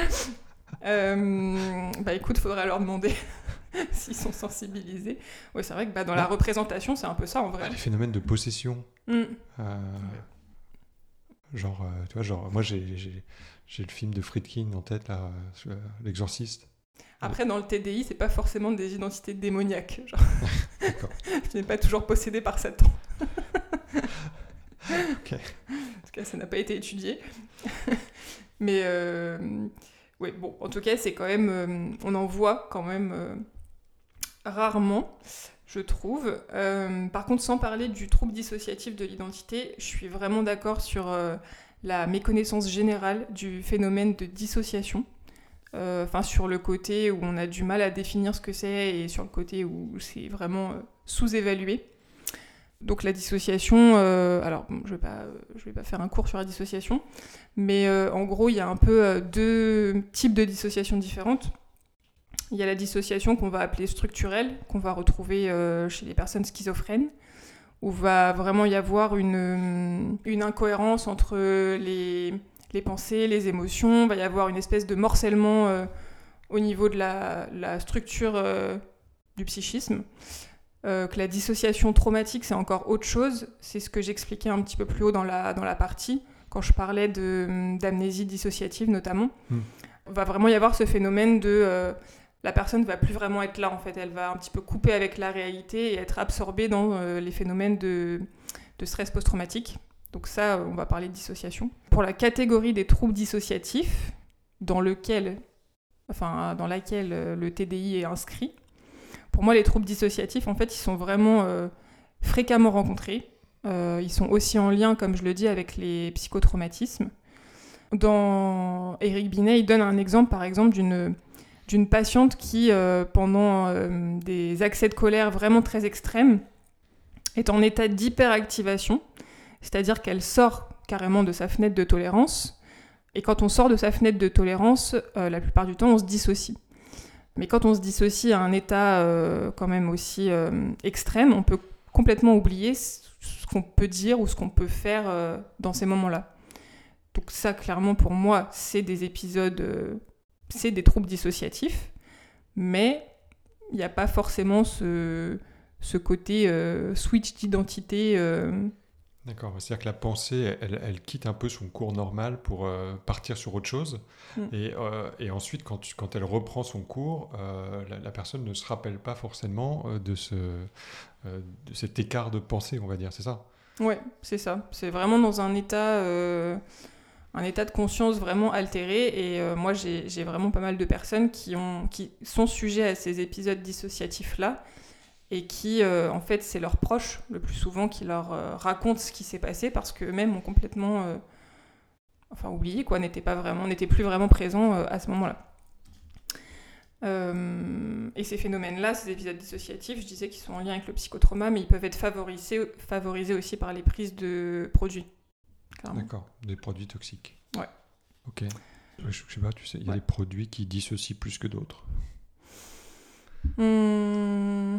euh, bah écoute, faudrait leur demander s'ils sont sensibilisés. Oui, c'est vrai que bah, dans la représentation, c'est un peu ça en vrai. les phénomènes de possession. Mm. Euh, genre, euh, tu vois, genre, moi j'ai, j'ai, le film de Friedkin en tête, là, l'exorciste. Après, dans le TDI, c'est pas forcément des identités démoniaques. Genre. Je n'ai pas toujours possédé par Satan. En tout cas, ça n'a pas été étudié. Mais euh, ouais, bon, en tout cas, c'est quand même, euh, on en voit quand même euh, rarement, je trouve. par contre, sans parler du trouble dissociatif de l'identité, je suis vraiment d'accord sur la méconnaissance générale du phénomène de dissociation. Enfin, sur le côté où on a du mal à définir ce que c'est et sur le côté où c'est vraiment sous-évalué. Donc la dissociation, euh, alors je ne vais, vais, pas faire un cours sur la dissociation, mais euh, en gros il y a un peu euh, deux types de dissociation différentes. Il y a la dissociation qu'on va appeler structurelle, qu'on va retrouver chez les personnes schizophrènes, où va vraiment y avoir une, une incohérence entre les, les, pensées, les émotions, va y avoir une espèce de morcellement au niveau de la, la structure du psychisme. Euh, que la dissociation traumatique, c'est encore autre chose. C'est ce que j'expliquais un petit peu plus haut dans la, dans la partie, quand je parlais d'amnésie dissociative notamment. Hmm. Va vraiment y avoir ce phénomène de... Euh, la personne va plus vraiment être là, en fait. Elle va un petit peu couper avec la réalité et être absorbée dans euh, les phénomènes de, de stress post-traumatique. Donc ça, on va parler de dissociation. Pour la catégorie des troubles dissociatifs, dans, lequel, enfin, dans laquelle le TDI est inscrit, pour moi, les troubles dissociatifs, en fait, ils sont vraiment euh, fréquemment rencontrés. Euh, ils sont aussi en lien, comme je le dis, avec les psychotraumatismes. Dans Eric Binet, il donne un exemple, par exemple, d'une d'une patiente qui, euh, pendant des accès de colère vraiment très extrêmes, est en état d'hyperactivation, c'est-à-dire qu'elle sort carrément de sa fenêtre de tolérance, et quand on sort de sa fenêtre de tolérance, la plupart du temps, on se dissocie. Mais quand on se dissocie à un état euh, quand même aussi euh, extrême, on peut complètement oublier ce qu'on peut dire ou ce qu'on peut faire euh, dans ces moments-là. Donc ça, clairement, pour moi, c'est des épisodes, c'est des troubles dissociatifs, mais il n'y a pas forcément ce, ce côté switch d'identité D'accord, c'est-à-dire que la pensée, elle, quitte un peu son cours normal pour euh, partir sur autre chose. Mm. Euh, et, ensuite, quand, quand, elle reprend son cours, euh, la, personne ne se rappelle pas forcément de, ce, de cet écart de pensée, on va dire, c'est ça? Ouais, c'est ça. C'est vraiment dans un état, un état de conscience vraiment altéré. Et moi, j'ai vraiment pas mal de personnes qui, ont, qui sont sujets à ces épisodes dissociatifs-là et qui, euh, en fait, c'est leurs proches, le plus souvent, qui leur euh, racontent ce qui s'est passé parce qu'eux-mêmes ont complètement, euh, enfin, oublié, quoi, n'étaient pas vraiment, plus vraiment présents à ce moment-là. et ces phénomènes-là, ces épisodes dissociatifs, je disais qu'ils sont en lien avec le psychotrauma, mais ils peuvent être favorisés aussi par les prises de produits. D'accord, des produits toxiques. Ouais. Ok. Je, sais pas, tu sais, il y a des produits qui dissocient plus que d'autres. Hmm.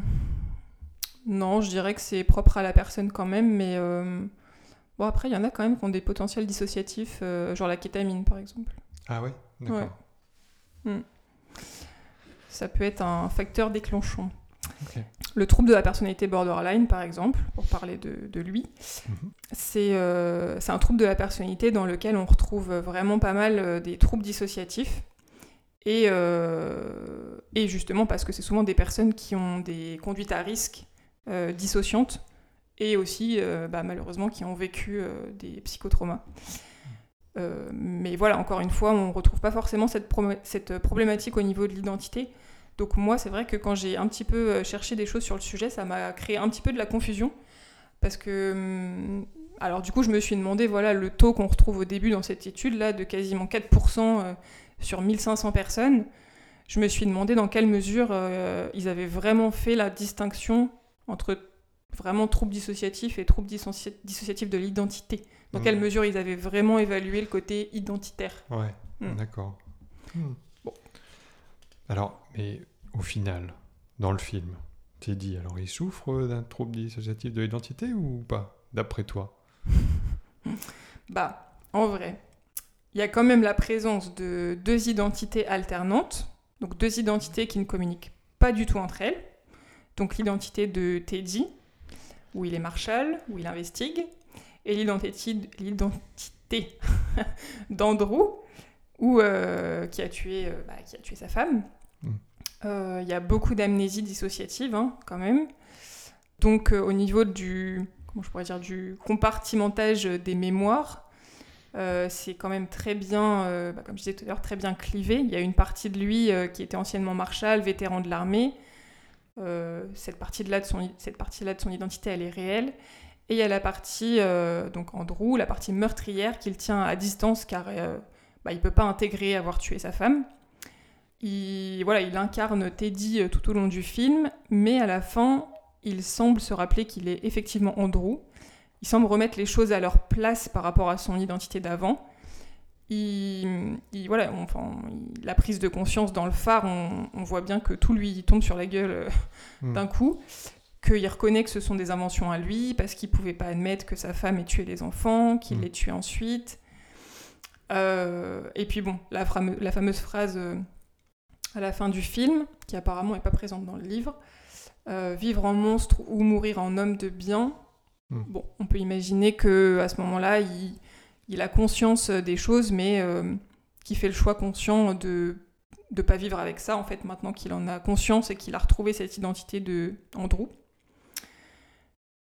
Non, je dirais que c'est propre à la personne quand même, mais euh, bon après il y en a quand même qui ont des potentiels dissociatifs, euh, genre la kétamine par exemple. Ah ouais, d'accord. Hmm. Ça peut être un facteur déclenchant. Le trouble de la personnalité borderline, par exemple, pour parler de, lui, mhm. euh, c'est un trouble de la personnalité dans lequel on retrouve vraiment pas mal des troubles dissociatifs. Et, et justement parce que c'est souvent des personnes qui ont des conduites à risque euh, dissociantes et aussi euh, bah, malheureusement qui ont vécu euh, des psychotraumas. mais voilà, encore une fois, on ne retrouve pas forcément cette, cette, problématique au niveau de l'identité. Donc moi, c'est vrai que quand j'ai un petit peu cherché des choses sur le sujet, ça m'a créé un petit peu de la confusion. Parce que... Hum, alors du coup, je me suis demandé, voilà, le taux qu'on retrouve au début dans cette étude-là, de quasiment 4% sur 1500 personnes, je me suis demandé dans quelle mesure euh, ils avaient vraiment fait la distinction entre vraiment troubles dissociatifs et troubles dissociatifs de l'identité. Dans quelle mesure ils avaient vraiment évalué le côté identitaire. Ouais, hmm. d'accord. Hmm. Bon. Alors, mais au final, dans le film, t'es dit, alors il souffre d'un trouble dissociatif de l'identité ou pas, d'après toi? Bah, en vrai, il y a quand même la présence de deux identités alternantes donc deux identités qui ne communiquent pas du tout entre elles. Donc l'identité de Teddy, où il est Marshall, où il investigue, et l'identité d'Andrew, euh, euh, bah, qui a tué sa femme. Hmm. Euh, il y a beaucoup d'amnésie dissociative, hein, quand même. Donc au niveau du, comment je pourrais dire, du compartimentage des mémoires. c'est quand même très bien, bah, comme je disais tout à l'heure, très bien clivé. Il y a une partie de lui qui était anciennement marshal, vétéran de l'armée. cette partie-là de, son, partie de son identité, elle est réelle. Et il y a la partie, donc Andrew, la partie meurtrière qu'il tient à distance car bah, il ne peut pas intégrer avoir tué sa femme. Il, voilà, il incarne Teddy euh, tout au long du film, mais à la fin, il semble se rappeler qu'il est effectivement Andrew. Il semble remettre les choses à leur place par rapport à son identité d'avant. Il, voilà, enfin, la prise de conscience dans le phare, on, voit bien que tout lui tombe sur la gueule euh, hmm. d'un coup, qu'il reconnaît que ce sont des inventions à lui, parce qu'il pouvait pas admettre que sa femme ait tué les enfants, qu'il hmm. les tue ensuite. Euh, et puis bon, la, la fameuse phrase à la fin du film, qui apparemment n'est pas présente dans le livre. Euh, vivre en monstre ou mourir en homme de bien. Hmm. Bon, on peut imaginer que à ce moment-là, il, a conscience des choses, mais euh, qui fait le choix conscient de ne pas vivre avec ça, en fait, maintenant qu'il en a conscience et qu'il a retrouvé cette identité de Andrew.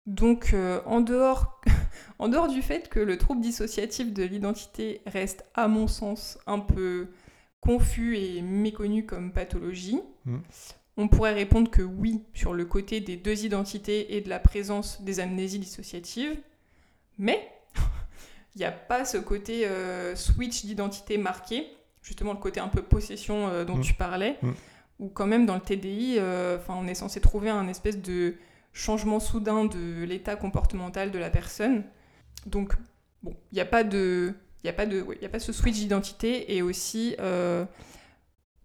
Donc, euh, en, dehors, en dehors du fait que le trouble dissociatif de l'identité reste, à mon sens, un peu confus et méconnu comme pathologie. Hmm. On pourrait répondre que oui sur le côté des deux identités et de la présence des amnésies dissociatives, mais il n'y a pas ce côté euh, switch d'identité marqué, justement le côté un peu possession euh, dont hmm. tu parlais, hmm. où quand même dans le TDI, euh, on est censé trouver un espèce de changement soudain de l'état comportemental de la personne. Donc, bon, il n'y a pas de il n'y a, pas de, a pas ce switch d'identité et aussi euh,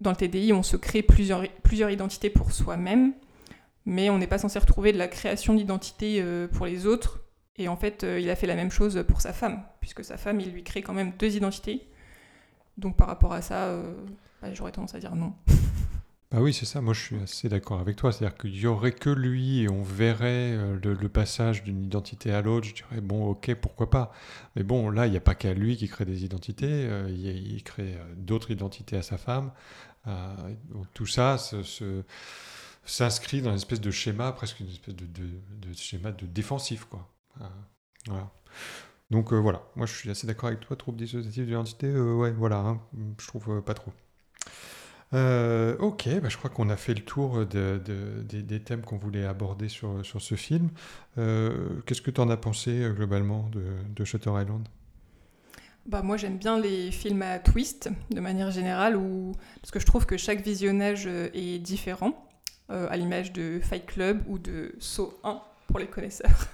dans le TDI, on se crée plusieurs, plusieurs identités pour soi-même, mais on n'est pas censé retrouver de la création d'identité euh, pour les autres. Et en fait, euh, il a fait la même chose pour sa femme, puisque sa femme, il lui crée quand même deux identités. Donc par rapport à ça, bah, j'aurais tendance à dire non. Bah oui, c'est ça. Moi, je suis assez d'accord avec toi. C'est-à-dire qu'il y aurait que lui et on verrait euh, le, passage d'une identité à l'autre. Je dirais, bon, ok, pourquoi pas. Mais bon, là, il n'y a pas qu'à lui qui crée des identités. Euh, il, crée euh, d'autres identités à sa femme. tout ça s'inscrit dans une espèce de schéma, presque une espèce de, schéma de défensif, quoi. Donc voilà, moi je suis assez d'accord avec toi, trouble dissociatif d'identité, ouais, voilà, hein, je trouve pas trop. Euh, ok, bah, je crois qu'on a fait le tour des thèmes qu'on voulait aborder sur, sur ce film. Euh, qu'est-ce que tu en as pensé euh, globalement de, Shutter Island? Bah, moi j'aime bien les films à twist de manière générale où... parce que je trouve que chaque visionnage est différent, à l'image de Fight Club ou de Saw 1 pour les connaisseurs.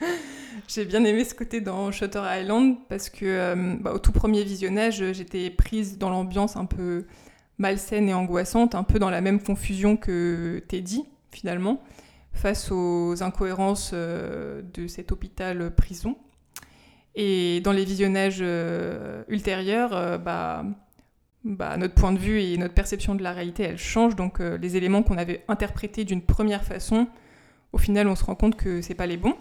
J'ai bien aimé ce côté dans Shutter Island parce que bah, au tout premier visionnage j'étais prise dans l'ambiance un peu malsaine et angoissante, un peu dans la même confusion que Teddy, finalement, face aux incohérences euh, de cet hôpital-prison. Et dans les visionnages euh, ultérieurs, euh, bah, bah, notre point de vue et notre perception de la réalité, elle change. Donc les éléments qu'on avait interprétés d'une première façon, au final, on se rend compte que c'est pas les bons.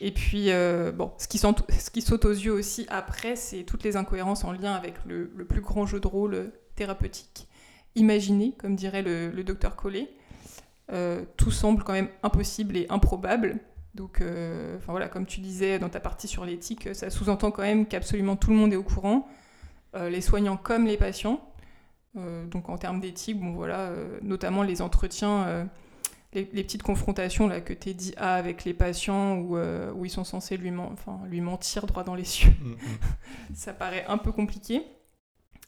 Et puis, bon, ce qui, saute aux yeux aussi après, c'est toutes les incohérences en lien avec le plus grand jeu de rôle thérapeutique imaginé, comme dirait le, docteur Collet. Euh, tout semble quand même impossible et improbable. Donc, euh, enfin voilà, comme tu disais dans ta partie sur l'éthique, ça sous-entend quand même qu'absolument tout le monde est au courant, euh, les soignants comme les patients. donc en termes d'éthique, bon voilà, notamment les entretiens, les, petites confrontations là que Teddy a avec les patients où, où ils sont censés lui, enfin, lui mentir droit dans les cieux. Mm, mm. ça paraît un peu compliqué.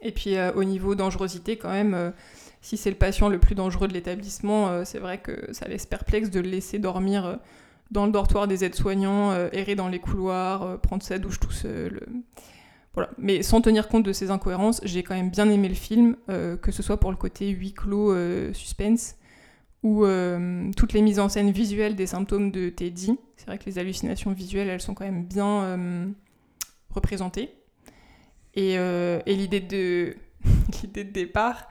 Et puis euh, au niveau dangerosité, quand même, euh, si c'est le patient le plus dangereux de l'établissement, euh, c'est vrai que ça laisse perplexe de le laisser dormir dans le dortoir des aides-soignants, errer dans les couloirs, prendre sa douche tout seul. Voilà. Mais sans tenir compte de ces incohérences, j'ai quand même bien aimé le film, que ce soit pour le côté huis clos suspense ou toutes les mises en scène visuelles des symptômes de Teddy. C'est vrai que les hallucinations visuelles, elles sont quand même bien représentées. Euh, et, l'idée de, de départ,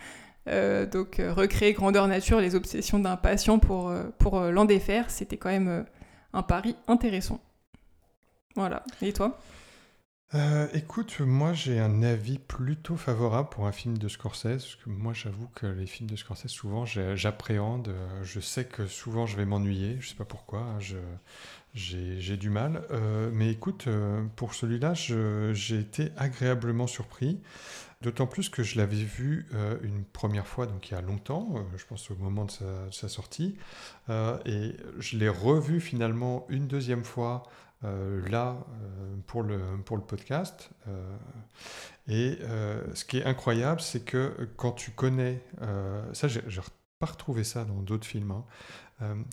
euh, donc euh, recréer grandeur nature les obsessions d'un patient pour, pour l'en défaire, c'était quand même un pari intéressant. Voilà. Et toi? Écoute, moi j'ai un avis plutôt favorable pour un film de Scorsese, moi j'avoue que les films de Scorsese, souvent j'appréhende, je sais que souvent je vais m'ennuyer, je sais pas pourquoi, hein, j'ai, du mal. Euh, mais écoute, euh, pour celui-là, j'ai été agréablement surpris, d'autant plus que je l'avais vu euh, une première fois, donc il y a longtemps, je pense au moment de sa, sortie, et je l'ai revu finalement une deuxième fois là pour, le, pour le podcast. Et ce qui est incroyable, c'est que quand tu connais, ça j'ai pas retrouvé ça dans d'autres films, hein.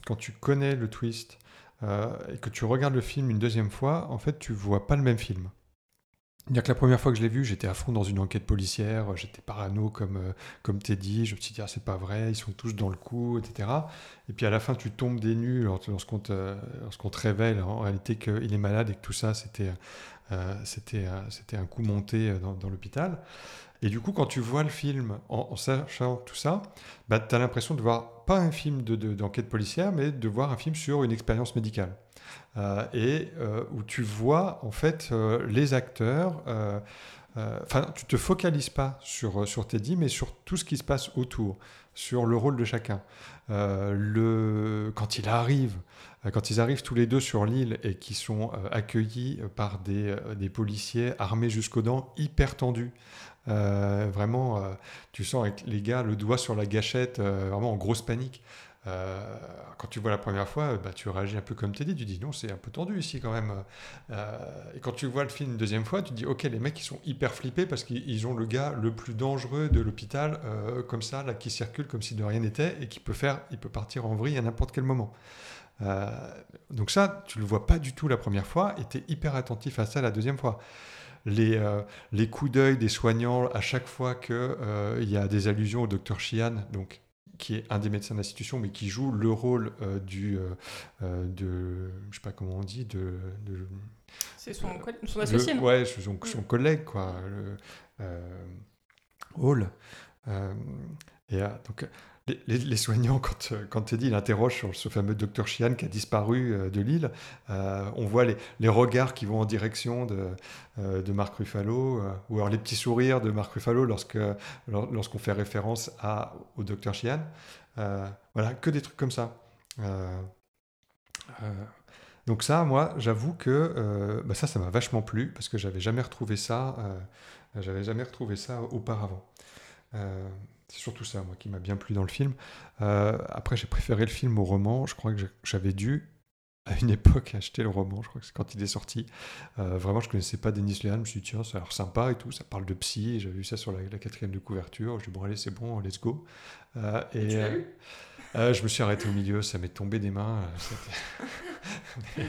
Quand tu connais le twist euh, et que tu regardes le film une deuxième fois, en fait tu vois pas le même film. C'est-à-dire que la première fois que je l'ai vu, j'étais à fond dans une enquête policière, j'étais parano comme, euh, comme t'es dit, je me suis dit, ah, c'est pas vrai, ils sont tous dans le coup, etc. Et puis à la fin, tu tombes des nues lors- lorsqu'on te, révèle en réalité qu'il est malade et que tout ça, c'était euh, c'était euh, un coup monté euh, dans, l'hôpital. Et du coup, quand tu vois le film en, sachant tout ça, bah, tu as l'impression de voir pas un film de- de- d'enquête policière, mais de voir un film sur une expérience médicale. Euh, et euh, où tu vois en fait euh, les acteurs. Enfin, tu te focalises pas sur, sur Teddy, mais sur tout ce qui se passe autour, sur le rôle de chacun. Le... Quand quand ils arrivent tous les deux sur l'île et qui sont accueillis par des, des policiers armés jusqu'aux dents, hyper tendus. Vraiment, tu sens avec les gars le doigt sur la gâchette, vraiment en grosse panique. Euh, quand tu vois la première fois, bah, tu réagis un peu comme Teddy, tu dis non, c'est un peu tendu ici quand même. Euh, et quand tu vois le film une deuxième fois, tu dis ok, les mecs ils sont hyper flippés parce qu'ils ils ont le gars le plus dangereux de l'hôpital, euh, comme ça, là, qui circule comme si de rien n'était et qui peut faire, il peut partir en vrille à n'importe quel moment. Euh, donc ça, tu le vois pas du tout la première fois et tu es hyper attentif à ça la deuxième fois. Les, euh, les coups d'œil des soignants à chaque fois qu'il il y a des allusions au docteur Sheehan, donc qui est un des médecins de l'institution, mais qui joue le rôle euh, du, euh, euh, de, je sais pas comment on dit, de, de- C'est son, le- associé, non? ouais, son, son collègue, quoi, le, euh, Hall. Euh, et euh, donc, les, soignants, quand, euh, quand Teddy il interroge sur ce fameux docteur Sheehan qui a disparu euh, de l'île, euh, on voit les, regards qui vont en direction de, Marc Ruffalo, ou alors les petits sourires de Marc Ruffalo lorsque, lor- lorsqu'on fait référence au docteur. Euh, voilà, que des trucs comme ça. Donc ça, moi, j'avoue que bah ça, ça m'a vachement plu parce que j'avais jamais retrouvé ça, j'avais jamais retrouvé ça auparavant. C'est surtout ça, moi, qui m'a bien plu dans le film. Euh, après, j'ai préféré le film au roman. Je crois que j'avais dû, à une époque, acheter le roman. Je crois que c'est quand il est sorti. Euh, vraiment, je connaissais pas Denis Lehan. Je me suis dit, tiens, ça a l'air sympa et tout. Ça parle de psy. J'avais vu ça sur la, la quatrième de couverture. Je dis, bon, allez, c'est bon, let's go. Euh, et tu euh, je me suis arrêté au milieu. Ça m'est tombé des mains. mais,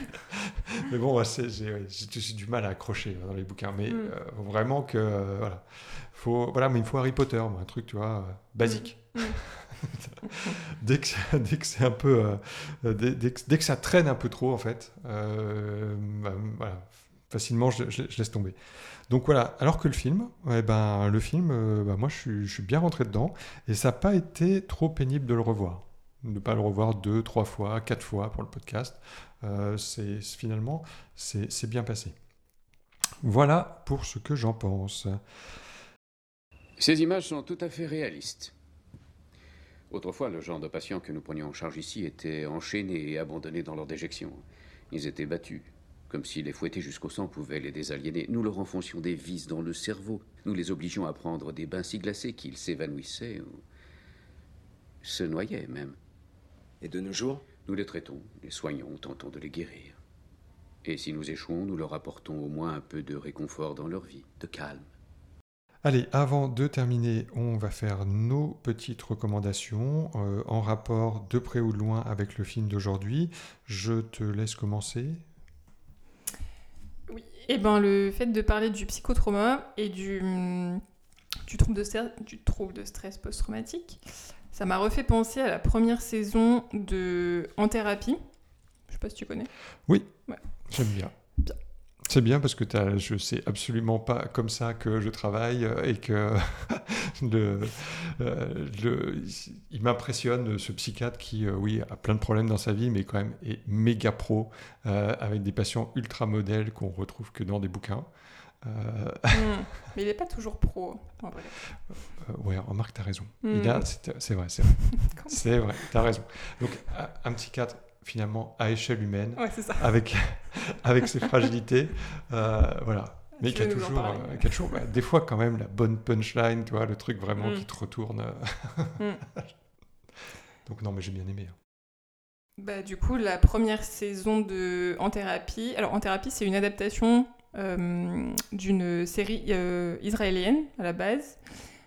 mais bon, j'ai du mal à accrocher dans les bouquins. Mais Mm. euh, vraiment que, voilà. Faut, voilà, mais il me faut Harry Potter, moi, un truc, tu vois, euh, basique. Mm. dès que dès que c'est un peu euh, dès, dès que, dès que ça traîne un peu trop en fait euh, bah, voilà, facilement je, je- je laisse tomber. Donc voilà alors que le film ouais, ben le film bah, moi je suis, je suis bien rentré dedans et ça n'a pas été trop pénible de le revoir. De ne pas le revoir deux trois fois quatre fois pour le podcast Euh, c'est finalement c'est c'est bien passé. Voilà pour ce que j'en pense Ces images sont tout à fait réalistes. Autrefois, le genre de patients que nous prenions en charge ici étaient enchaînés et abandonnés dans leur déjection. Ils étaient battus, comme si les fouetter jusqu'au sang pouvait les désaliéner. Nous leur enfoncions des vis dans le cerveau. Nous les obligeons à prendre des bains si glacés qu'ils s'évanouissaient ou se noyaient même. Et de nos jours? Nous les traitons, les soignons, tentons de les guérir. Et si nous échouons, nous leur apportons au moins un peu de réconfort dans leur vie, de calme. Allez, avant de terminer, on va faire nos petites recommandations euh, en rapport de près ou de loin avec le film d'aujourd'hui. Je te laisse commencer. Et ben le fait de parler du psychotrauma et du, du, trouble, de stress, du trouble de stress post-traumatique, ça m'a refait penser à la première saison de En thérapie. Je sais pas si tu connais. Oui, Ouais. j'aime bien. C'est bien parce que t'as- je sais absolument pas comme ça que je travaille euh, et que le, euh, le- il m'impressionne ce psychiatre qui, euh, oui, a plein de problèmes dans sa vie, mais quand même est méga pro euh, avec des patients ultra modèles qu'on retrouve que dans des bouquins. Euh, Hmm. Mais il n'est pas toujours pro, en vrai. Euh, ouais, remarque, t'as raison. Mm. Il a- c'est vrai, c'est vrai. c'est vrai, t'as raison. Donc, un- 4, finalement, à échelle humaine, Ouais, c'est ça. avec, avec ses fragilités. euh, voilà. Mais qui a nous en toujours, euh, qui a toujours bah, des fois, quand même, la bonne punchline, tu vois, le truc vraiment Mm. qui te retourne. euh. Mm. Donc, non, mais j'ai bien aimé. hein. Bah, du coup, la première saison de En Thérapie. Alors, En Thérapie, c'est une adaptation euh, d'une série euh, israélienne à la base.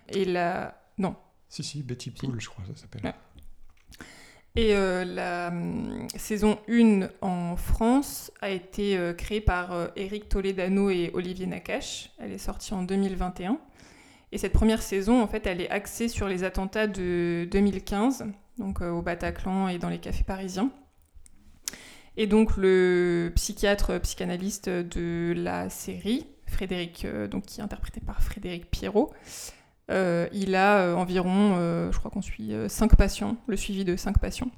Et la. Non. Si, si, Betty Pool, je crois, ça s'appelle. Et euh, la hum, saison 1 en France a été euh, créée par euh, Eric Toledano et Olivier Nakache. Elle est sortie en 2021. Et cette première saison, en fait, elle est axée sur les attentats de 2015, donc au Bataclan et dans les cafés parisiens. Et donc le psychiatre psychanalyste de la série, Frédéric, donc qui est interprété par Frédéric Pierrot, il a euh, environ, euh, je crois qu'on suit 5 patients, le suivi de 5 patients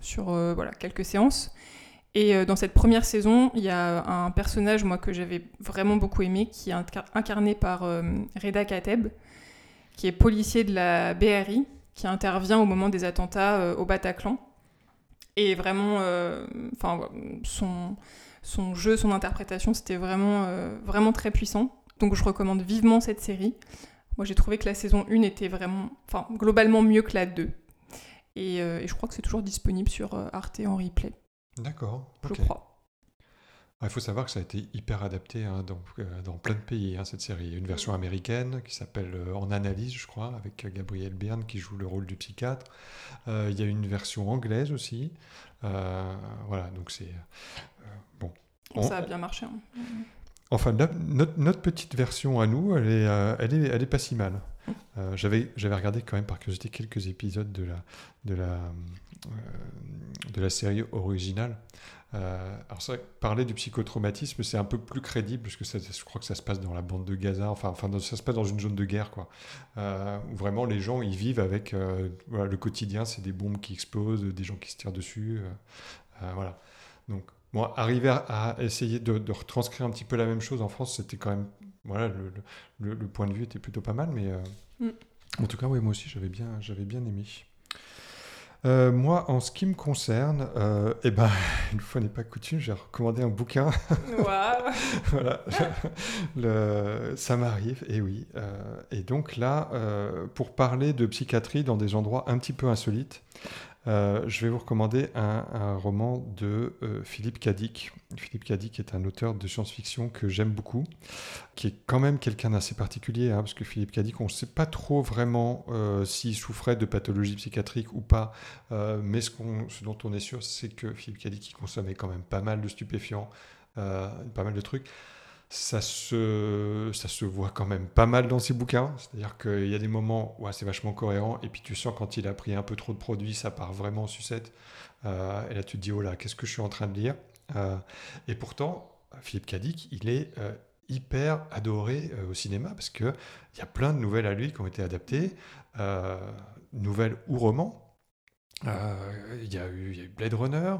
sur euh, voilà, quelques séances. Et euh, dans cette première saison, il y a un personnage moi que j'avais vraiment beaucoup aimé, qui est incar- incarné par euh, Reda Kateb, qui est policier de la BRI, qui intervient au moment des attentats euh, au Bataclan. Et vraiment, euh, son, son jeu, son interprétation, c'était vraiment, euh, vraiment très puissant. Donc je recommande vivement cette série. Moi j'ai trouvé que la saison 1 était vraiment, enfin, globalement mieux que la 2. Et, euh, et je crois que c'est toujours disponible sur euh, Arte en replay. D'accord. Je crois. Ah, Il faut savoir que ça a été hyper adapté hein, dans, euh, dans plein de pays, hein, cette série. Il y a une version américaine qui s'appelle euh, En analyse, je crois, avec Gabriel Byrne qui joue le rôle du psychiatre. Euh, il y a une version anglaise aussi. Euh, voilà, donc c'est... bon. On- Ça a bien marché. hein. Enfin, notre, petite version à nous, elle est, euh, elle est, elle est pas si mal. Euh, j'avais, regardé quand même par curiosité quelques épisodes de la, de la, euh, de la série originale. Alors que parler du psychotraumatisme, c'est un peu plus crédible, parce que ça- je crois que ça se passe dans la bande de Gaza, enfin, enfin ça se passe dans une zone de guerre, quoi. Où vraiment les gens, ils vivent avec le quotidien, c'est des bombes qui explosent, des gens qui se tirent dessus. voilà. Donc, bon, arriver à, à essayer de, de retranscrire un petit peu la même chose en France, c'était quand même. Voilà, le, le- le point de vue était plutôt pas mal, mais. euh, Mm. En tout cas, oui, moi aussi, j'avais bien, j'avais bien aimé. Euh, moi, en ce qui me concerne, euh, eh ben, une fois n'est pas coutume, j'ai recommandé un bouquin. Waouh. voilà, Le- ça m'arrive, et oui. Euh, et donc là, pour parler de psychiatrie dans des endroits un petit peu insolites, euh, je vais vous recommander un, roman de euh, Philippe Cadic. Philippe Cadic est un auteur de science-fiction que j'aime beaucoup, qui est quand même quelqu'un d'assez particulier, hein, parce que Philippe Cadic, on ne sait pas trop vraiment euh, s'il souffrait de pathologie psychiatrique ou pas, mais ce, dont on est sûr, c'est que Philippe Cadic, consommait quand même pas mal de stupéfiants, pas mal de trucs ça se, ça se voit quand même pas mal dans ses bouquins. C'est-à-dire qu'il y a des moments où ah, c'est vachement cohérent, et puis tu sens quand il a pris un peu trop de produits, ça part vraiment en sucette. Euh, et là, tu te dis, oh là, qu'est-ce que je suis en train de lire? Euh, Et pourtant, Philippe Cadic, il est euh, hyper adoré au cinéma, parce qu'il y a plein de nouvelles à lui qui ont été adaptées, nouvelles ou romans. Euh, Il y, a eu- il y a eu Blade Runner,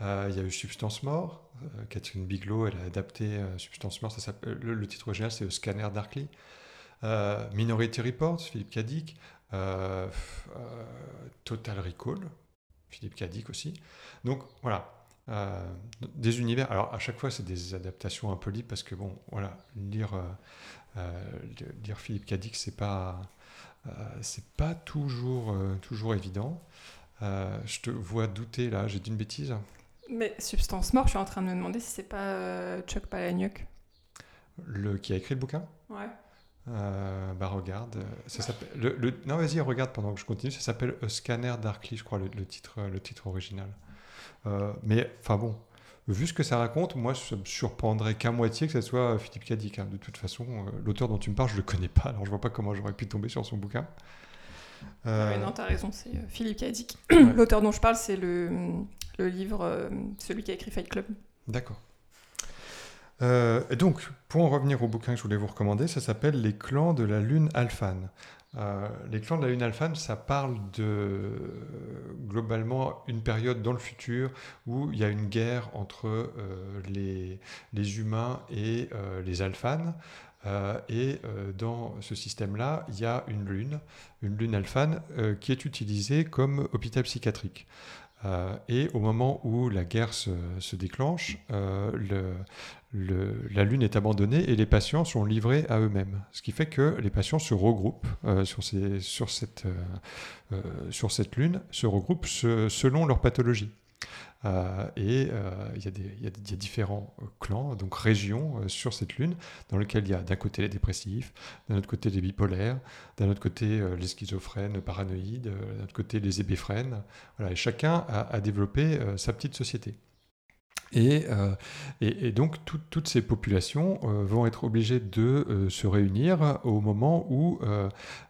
euh, il y a eu Substance Mort. euh, Catherine Bigelow, elle a adapté euh, Substance Mort. Le, titre original, c'est Scanner Darkly. Euh, Minority Report, Philippe euh, euh, Total Recall, Philippe Cadic aussi. Donc voilà. euh, des univers. Alors à chaque fois, c'est des adaptations un peu libres parce que bon, voilà, lire, euh, euh, lire Philippe Cadic, c'est pas, euh, c'est pas toujours, euh, toujours évident. Euh, je te vois douter là, j'ai dit une bêtise. Mais Substance Mort, je suis en train de me demander si c'est pas euh, Chuck Palahniuk. Le, qui a écrit le bouquin? Ouais. Euh, bah regarde, ça s'appelle. Le, le- non vas-y regarde pendant que je continue. Ça s'appelle Scanner Darkly, je crois le, le titre, le titre original. Mais enfin bon, vu ce que ça raconte, moi ça me surprendrait qu'à moitié que ce soit Philippe Cadic. hein. De toute façon, l'auteur dont tu me parles, je le connais pas, alors je vois pas comment j'aurais pu tomber sur son bouquin. Euh, Ouais, non, t'as raison, c'est euh, Philippe Cadic. Ouais. L'auteur dont je parle, c'est le, le livre, euh, celui qui a écrit Fight Club. D'accord. Euh, et donc, pour en revenir au bouquin que je voulais vous recommander, ça s'appelle Les clans de la lune alphane. Euh, les clans de la lune alphane, ça parle de globalement une période dans le futur où il y a une guerre entre les, les, humains et les alphanes. Et dans ce système-là, il y a une lune, une lune alphane, qui est utilisée comme hôpital psychiatrique. Euh, et au moment où la guerre se, déclenche, euh, la Lune est abandonnée et les patients sont livrés à eux-mêmes. Ce qui fait que les patients se regroupent euh, sur, cette, Lune, se regroupent selon leur pathologie. Euh, et euh, il y, a différents euh, clans, donc régions sur cette lune, dans lesquelles il y a d'un côté les dépressifs, d'un autre côté les bipolaires, d'un autre côté les schizophrènes, paranoïdes, d'un autre côté les ébéphrènes. Voilà, et chacun a, développé sa petite société. Et, donc toutes ces populations vont être obligées de se réunir au moment où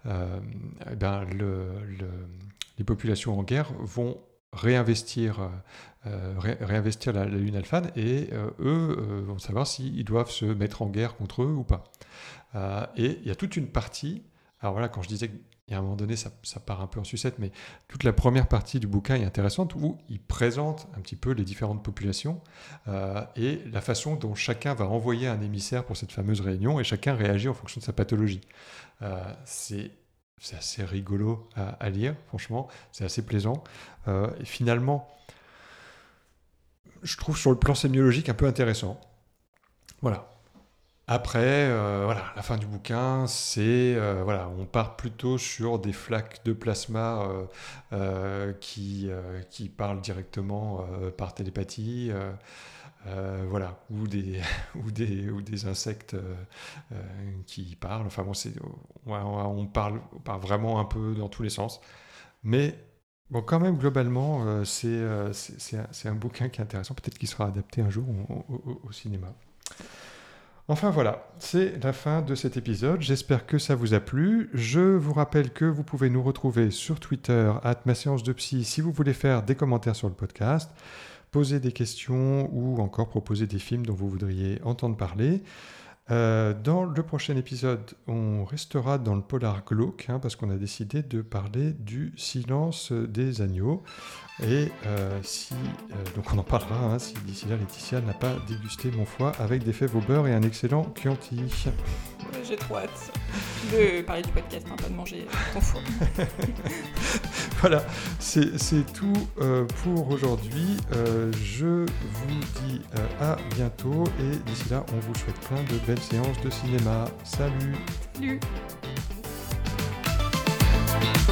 eh ben, les populations en guerre vont réinvestir, euh, réinvestir la, Lune alphane et euh, eux euh, vont savoir s'ils doivent se mettre en guerre contre eux ou pas. et il y a toute une partie, alors voilà, quand je disais qu'il y a un moment donné, ça, ça, part un peu en sucette, mais toute la première partie du bouquin est intéressante où il présente un petit peu les différentes populations et la façon dont chacun va envoyer un émissaire pour cette fameuse réunion et chacun réagit en fonction de sa pathologie. c'est c'est assez rigolo à, lire, franchement, c'est assez plaisant. Euh, et finalement, je trouve sur le plan sémiologique un peu intéressant. Voilà. Après, euh, voilà, la fin du bouquin, c'est euh, voilà, on part plutôt sur des flaques de plasma qui, qui parlent directement par télépathie. Euh, voilà, ou des, ou des, ou des insectes euh, euh, qui parlent. Enfin bon, on, parle, parle vraiment un peu dans tous les sens. Mais bon, quand même, globalement, c'est, un, un, bouquin qui est intéressant. Peut-être qu'il sera adapté un jour au, au, cinéma. Enfin voilà, c'est la fin de cet épisode. J'espère que ça vous a plu. Je vous rappelle que vous pouvez nous retrouver sur Twitter, at ma séance de psy, si vous voulez faire des commentaires sur le podcast poser des questions ou encore proposer des films dont vous voudriez entendre parler. Euh, dans le prochain épisode, on restera dans le polar glauque, hein, parce qu'on a décidé de parler du silence des agneaux. Et euh, si, euh, donc on en parlera, hein, si d'ici là Laetitia n'a pas dégusté mon foie avec des fèves au beurre et un excellent Chianti. J'ai trop hâte de parler du podcast, hein, pas de manger ton foie. voilà, c'est tout pour aujourd'hui. je vous dis à bientôt et d'ici là, on vous souhaite plein de belles séances de cinéma. Salut Salut